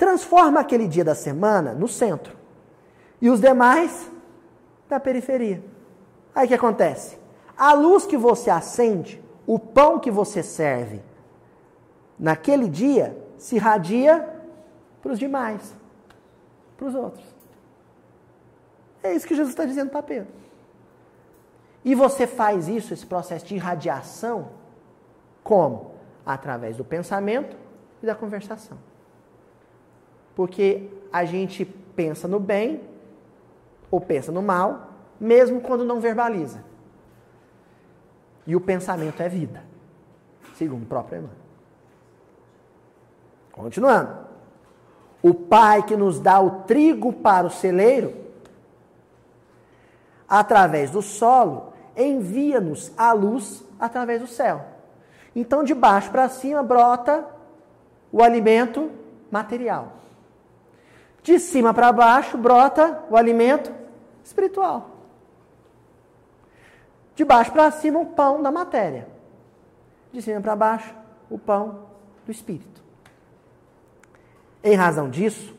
Transforma aquele dia da semana no centro. E os demais da periferia. Aí o que acontece? A luz que você acende, o pão que você serve, naquele dia, se irradia para os demais, para os outros. É isso que Jesus está dizendo para Pedro. E você faz isso, esse processo de irradiação, como? Através do pensamento e da conversação. Porque a gente pensa no bem ou pensa no mal, mesmo quando não verbaliza. E o pensamento é vida, segundo o próprio Emmanuel. Continuando. O Pai que nos dá o trigo para o celeiro, através do solo, envia-nos a luz através do céu. Então, de baixo para cima brota o alimento material. De cima para baixo brota o alimento espiritual. De baixo para cima, o pão da matéria. De cima para baixo, o pão do espírito. Em razão disso,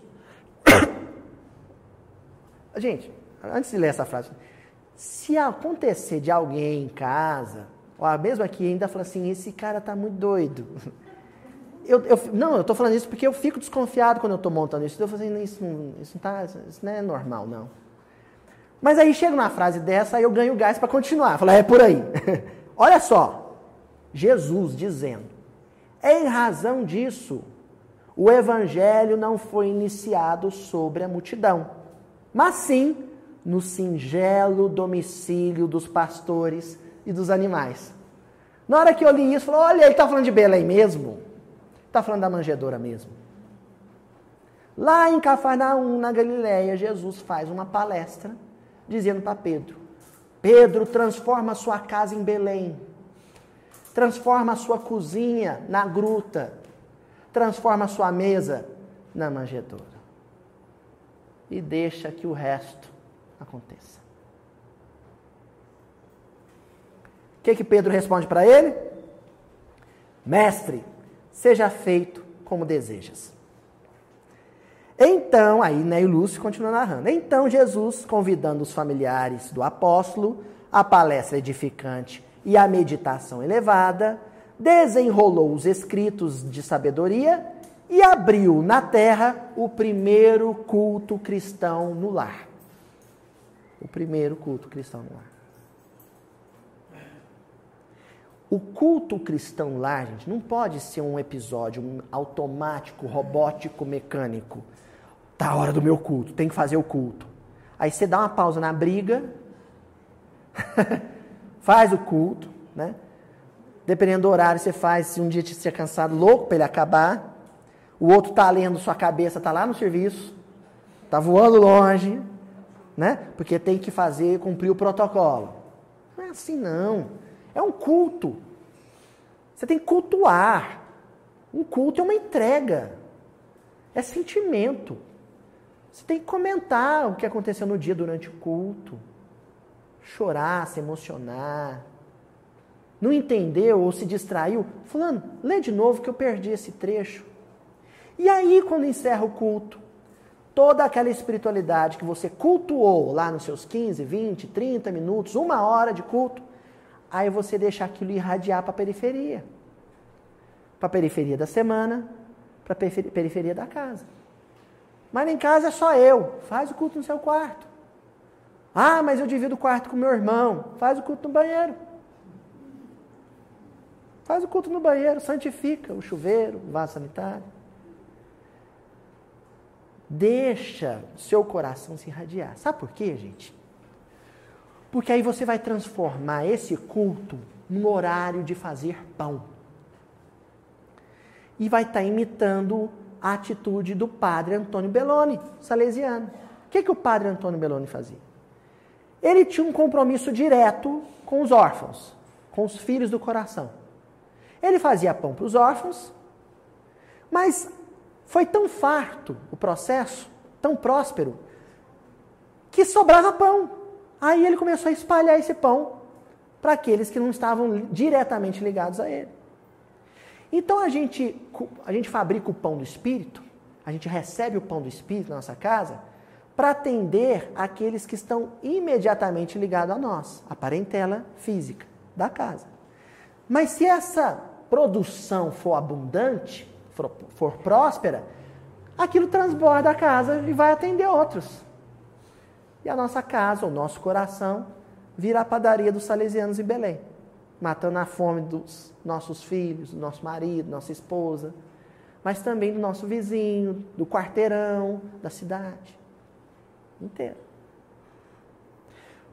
gente, antes de ler essa frase, se acontecer de alguém em casa, ou mesmo aqui ainda fala assim, esse cara tá muito doido. Eu, eu, não, eu estou falando isso porque eu fico desconfiado quando eu estou montando isso. Eu estou fazendo isso, isso, não tá, isso não é normal, não. Mas aí chega uma frase dessa, aí eu ganho gás para continuar. Falar, é por aí. Olha só, Jesus dizendo, em razão disso, o evangelho não foi iniciado sobre a multidão, mas sim no singelo domicílio dos pastores e dos animais. Na hora que eu li isso, eu falei, olha, ele está falando de Belém mesmo. Está falando da manjedoura mesmo. Lá em Cafarnaum, na Galiléia, Jesus faz uma palestra dizendo para Pedro: Pedro, transforma a sua casa em Belém. Transforma a sua cozinha na gruta. Transforma a sua mesa na manjedoura. E deixa que o resto aconteça. O que, que Pedro responde para ele? Mestre, seja feito como desejas. Então, aí né, Lúcio continua narrando. Então Jesus, convidando os familiares do apóstolo, a palestra edificante e a meditação elevada, desenrolou os escritos de sabedoria e abriu na terra o primeiro culto cristão no lar. O primeiro culto cristão no lar. O culto cristão lá, gente, não pode ser um episódio um automático, robótico, mecânico. Tá a hora do meu culto, tem que fazer o culto. Aí você dá uma pausa na briga, faz o culto, né? Dependendo do horário, você faz, se um dia você é cansado, louco para ele acabar. O outro tá lendo sua cabeça, tá lá no serviço, tá voando longe, né? Porque tem que fazer, cumprir o protocolo. Não é assim não. É um culto. Você tem que cultuar. Um culto é uma entrega. É sentimento. Você tem que comentar o que aconteceu no dia durante o culto. Chorar, se emocionar. Não entendeu ou se distraiu? Fulano, lê de novo que eu perdi esse trecho. E aí, quando encerra o culto, toda aquela espiritualidade que você cultuou lá nos seus 15, 20, 30 minutos, uma hora de culto, aí você deixa aquilo irradiar para a periferia. Para a periferia da semana, para a periferia da casa. Mas em casa é só eu. Faz o culto no seu quarto. Ah, mas eu divido o quarto com meu irmão. Faz o culto no banheiro. Faz o culto no banheiro, santifica o chuveiro, o vaso sanitário. Deixa seu coração se irradiar. Sabe por quê, gente? Porque aí você vai transformar esse culto no horário de fazer pão. E vai estar tá imitando a atitude do padre Antônio Belloni, salesiano. O que, que o padre Antônio Belloni fazia? Ele tinha um compromisso direto com os órfãos, com os filhos do coração. Ele fazia pão para os órfãos, mas foi tão farto o processo, tão próspero, que sobrava pão. Aí ele começou a espalhar esse pão para aqueles que não estavam diretamente ligados a ele. Então a gente, a gente fabrica o pão do Espírito, a gente recebe o pão do Espírito na nossa casa para atender aqueles que estão imediatamente ligados a nós, a parentela física da casa. Mas se essa produção for abundante, for, for próspera, aquilo transborda a casa e vai atender outros. E a nossa casa, o nosso coração, vira a padaria dos salesianos em Belém, matando a fome dos nossos filhos, do nosso marido, nossa esposa, mas também do nosso vizinho, do quarteirão, da cidade inteira.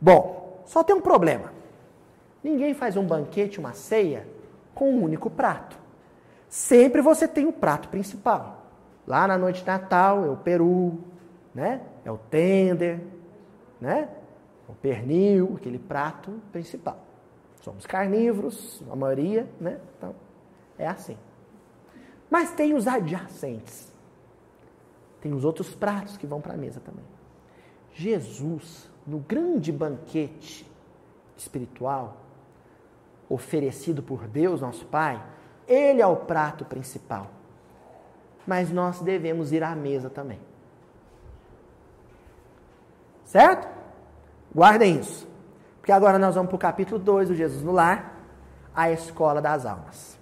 Bom, só tem um problema. Ninguém faz um banquete, uma ceia, com um único prato. Sempre você tem o prato principal. Lá na noite de Natal é o peru, né? É o tender, né? O pernil, aquele prato principal. Somos carnívoros, a maioria, né? Então, é assim. Mas tem os adjacentes. Tem os outros pratos que vão para a mesa também. Jesus, no grande banquete espiritual oferecido por Deus, nosso Pai, ele é o prato principal. Mas nós devemos ir à mesa também. Certo? Guardem isso. Porque agora nós vamos para o capítulo 2 do Jesus no Lar, a escola das almas.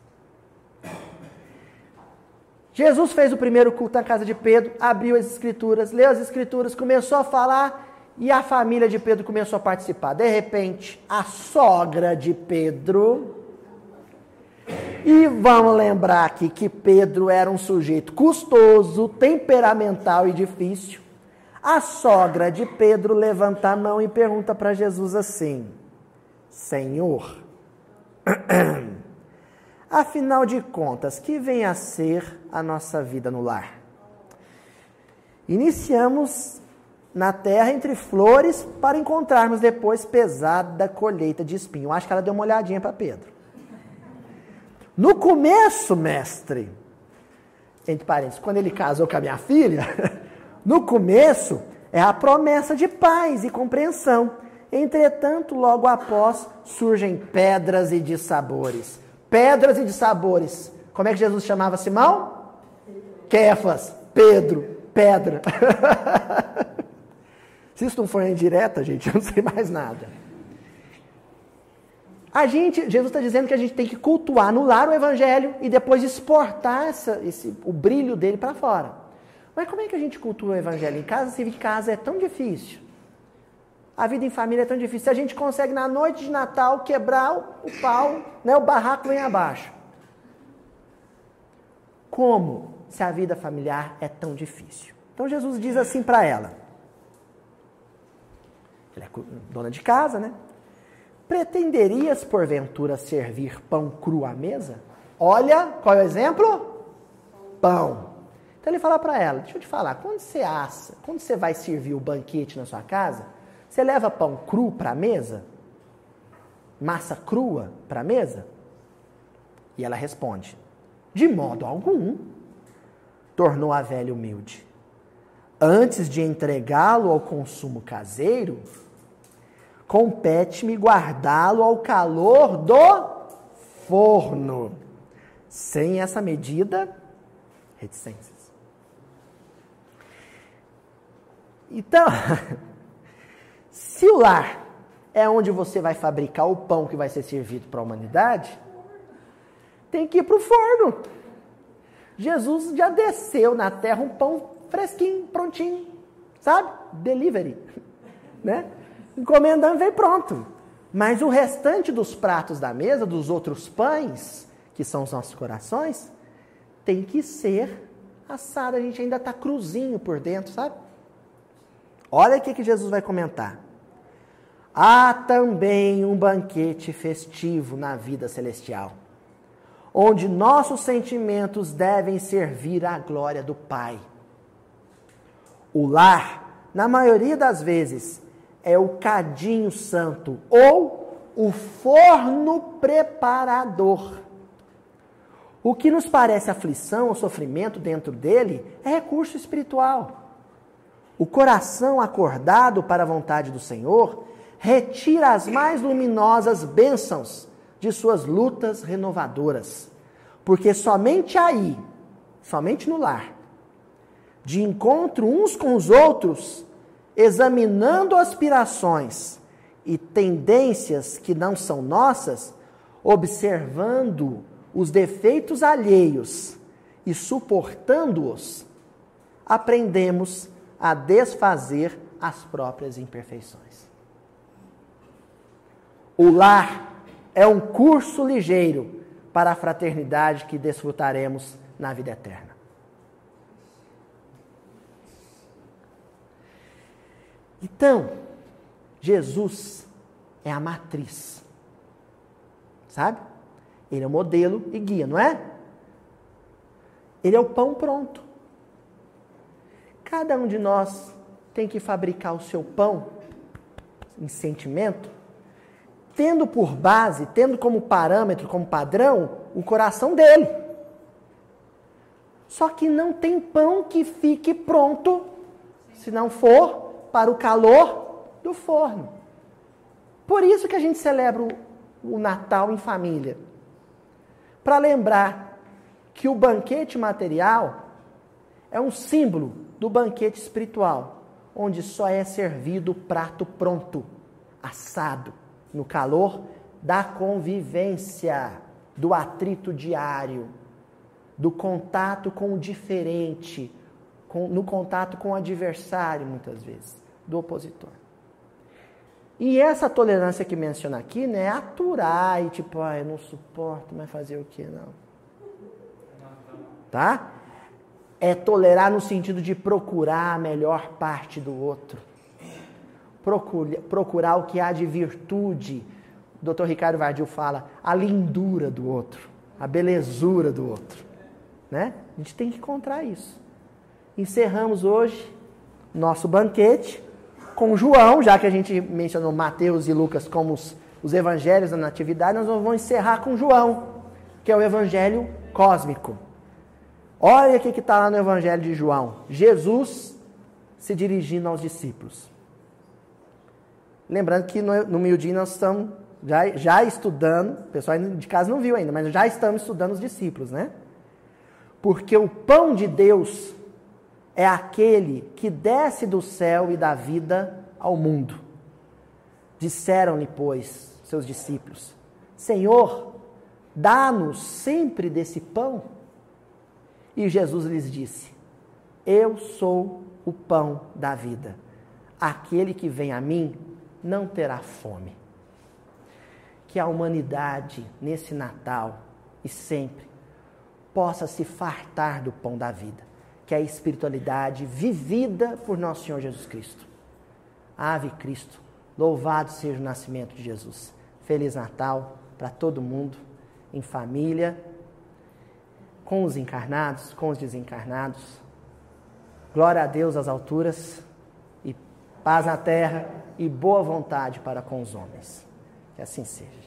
Jesus fez o primeiro culto na casa de Pedro, abriu as escrituras, leu as escrituras, começou a falar e a família de Pedro começou a participar. De repente, a sogra de Pedro. E vamos lembrar aqui que Pedro era um sujeito custoso, temperamental e difícil. A sogra de Pedro levanta a mão e pergunta para Jesus assim: Senhor, afinal de contas, que vem a ser a nossa vida no lar? Iniciamos na terra entre flores para encontrarmos depois pesada colheita de espinho. Acho que ela deu uma olhadinha para Pedro. No começo, mestre, entre parênteses, quando ele casou com a minha filha, No começo é a promessa de paz e compreensão. Entretanto, logo após surgem pedras e dissabores. Pedras e dissabores. Como é que Jesus chamava Simão? Kefas, Pedro, pedra. Se isso não for indireta, gente, eu não sei mais nada. A gente, Jesus está dizendo que a gente tem que cultuar, anular o evangelho e depois exportar essa, esse, o brilho dele para fora. Mas como é que a gente cultua o evangelho? Em casa, se em casa é tão difícil. A vida em família é tão difícil. Se a gente consegue, na noite de Natal, quebrar o pau, né, o barraco vem abaixo. Como se a vida familiar é tão difícil? Então Jesus diz assim para ela. Ela é dona de casa, né? Pretenderias, porventura, servir pão cru à mesa? Olha, qual é o exemplo? Pão. Então ele fala para ela: Deixa eu te falar, quando você assa, quando você vai servir o banquete na sua casa, você leva pão cru para a mesa? Massa crua para a mesa? E ela responde: De modo algum. Tornou a velha humilde. Antes de entregá-lo ao consumo caseiro, compete-me guardá-lo ao calor do forno. Sem essa medida, reticência. Então, se o lar é onde você vai fabricar o pão que vai ser servido para a humanidade, tem que ir para o forno. Jesus já desceu na terra um pão fresquinho, prontinho, sabe? Delivery, né? Encomendando, vem pronto. Mas o restante dos pratos da mesa, dos outros pães, que são os nossos corações, tem que ser assado. A gente ainda está cruzinho por dentro, sabe? Olha o que Jesus vai comentar. há também um banquete festivo na vida celestial, onde nossos sentimentos devem servir à glória do Pai. O lar, na maioria das vezes, é o cadinho santo ou o forno preparador. O que nos parece aflição ou sofrimento dentro dele é recurso espiritual. O coração acordado para a vontade do Senhor retira as mais luminosas bênçãos de suas lutas renovadoras. Porque somente aí, somente no lar, de encontro uns com os outros, examinando aspirações e tendências que não são nossas, observando os defeitos alheios e suportando-os, aprendemos a desfazer as próprias imperfeições. O lar é um curso ligeiro para a fraternidade que desfrutaremos na vida eterna. Então, Jesus é a matriz. Sabe? Ele é o modelo e guia, não é? Ele é o pão pronto. Cada um de nós tem que fabricar o seu pão em sentimento, tendo por base, tendo como parâmetro, como padrão, o coração dele. Só que não tem pão que fique pronto se não for para o calor do forno. Por isso que a gente celebra o Natal em família. Para lembrar que o banquete material é um símbolo do banquete espiritual, onde só é servido o prato pronto, assado, no calor da convivência, do atrito diário, do contato com o diferente, com, no contato com o adversário, muitas vezes, do opositor. E essa tolerância que menciona aqui, né, é aturar e tipo, ah, eu não suporto, mas fazer o que não? Tá? É tolerar no sentido de procurar a melhor parte do outro. Procurar, o que há de virtude. O Dr. Ricardo Vardil fala a lindura do outro, a belezura do outro. Né? A gente tem que encontrar isso. Encerramos hoje nosso banquete com João, já que a gente mencionou Mateus e Lucas como os, os evangelhos da natividade, nós vamos encerrar com João, que é o evangelho cósmico. Olha o que está lá no Evangelho de João: Jesus se dirigindo aos discípulos. Lembrando que no, no meio-dia nós estamos já, já estudando, o pessoal de casa não viu ainda, mas já estamos estudando os discípulos, né? Porque o pão de Deus é aquele que desce do céu e dá vida ao mundo. Disseram-lhe, pois, seus discípulos: Senhor, dá-nos sempre desse pão. E Jesus lhes disse: Eu sou o pão da vida. Aquele que vem a mim não terá fome. Que a humanidade, nesse Natal e sempre, possa se fartar do pão da vida, que é a espiritualidade vivida por nosso Senhor Jesus Cristo. Ave Cristo, louvado seja o nascimento de Jesus. Feliz Natal para todo mundo, em família com os encarnados, com os desencarnados. Glória a Deus às alturas e paz na terra e boa vontade para com os homens. Que assim seja.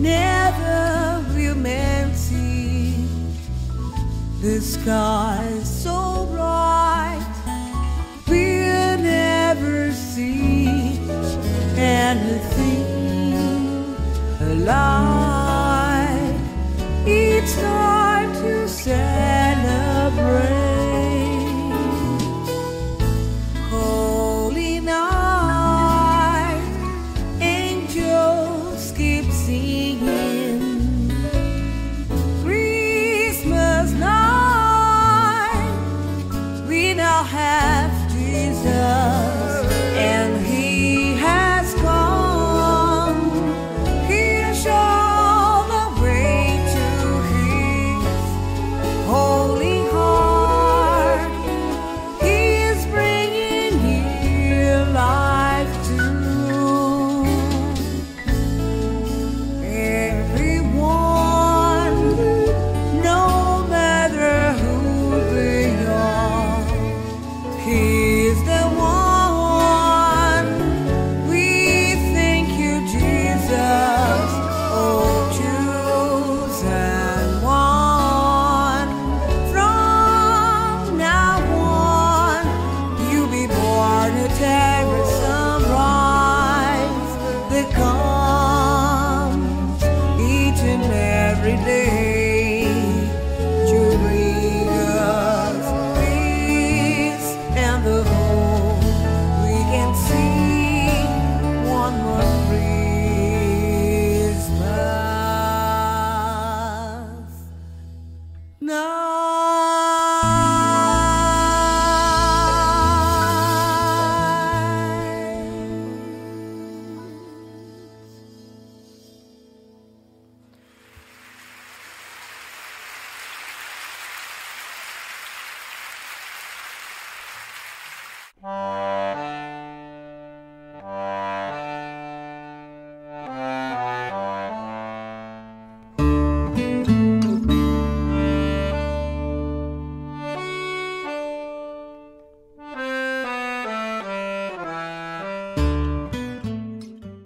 never will see the sky so bright. We'll never see anything alive. It's time to celebrate.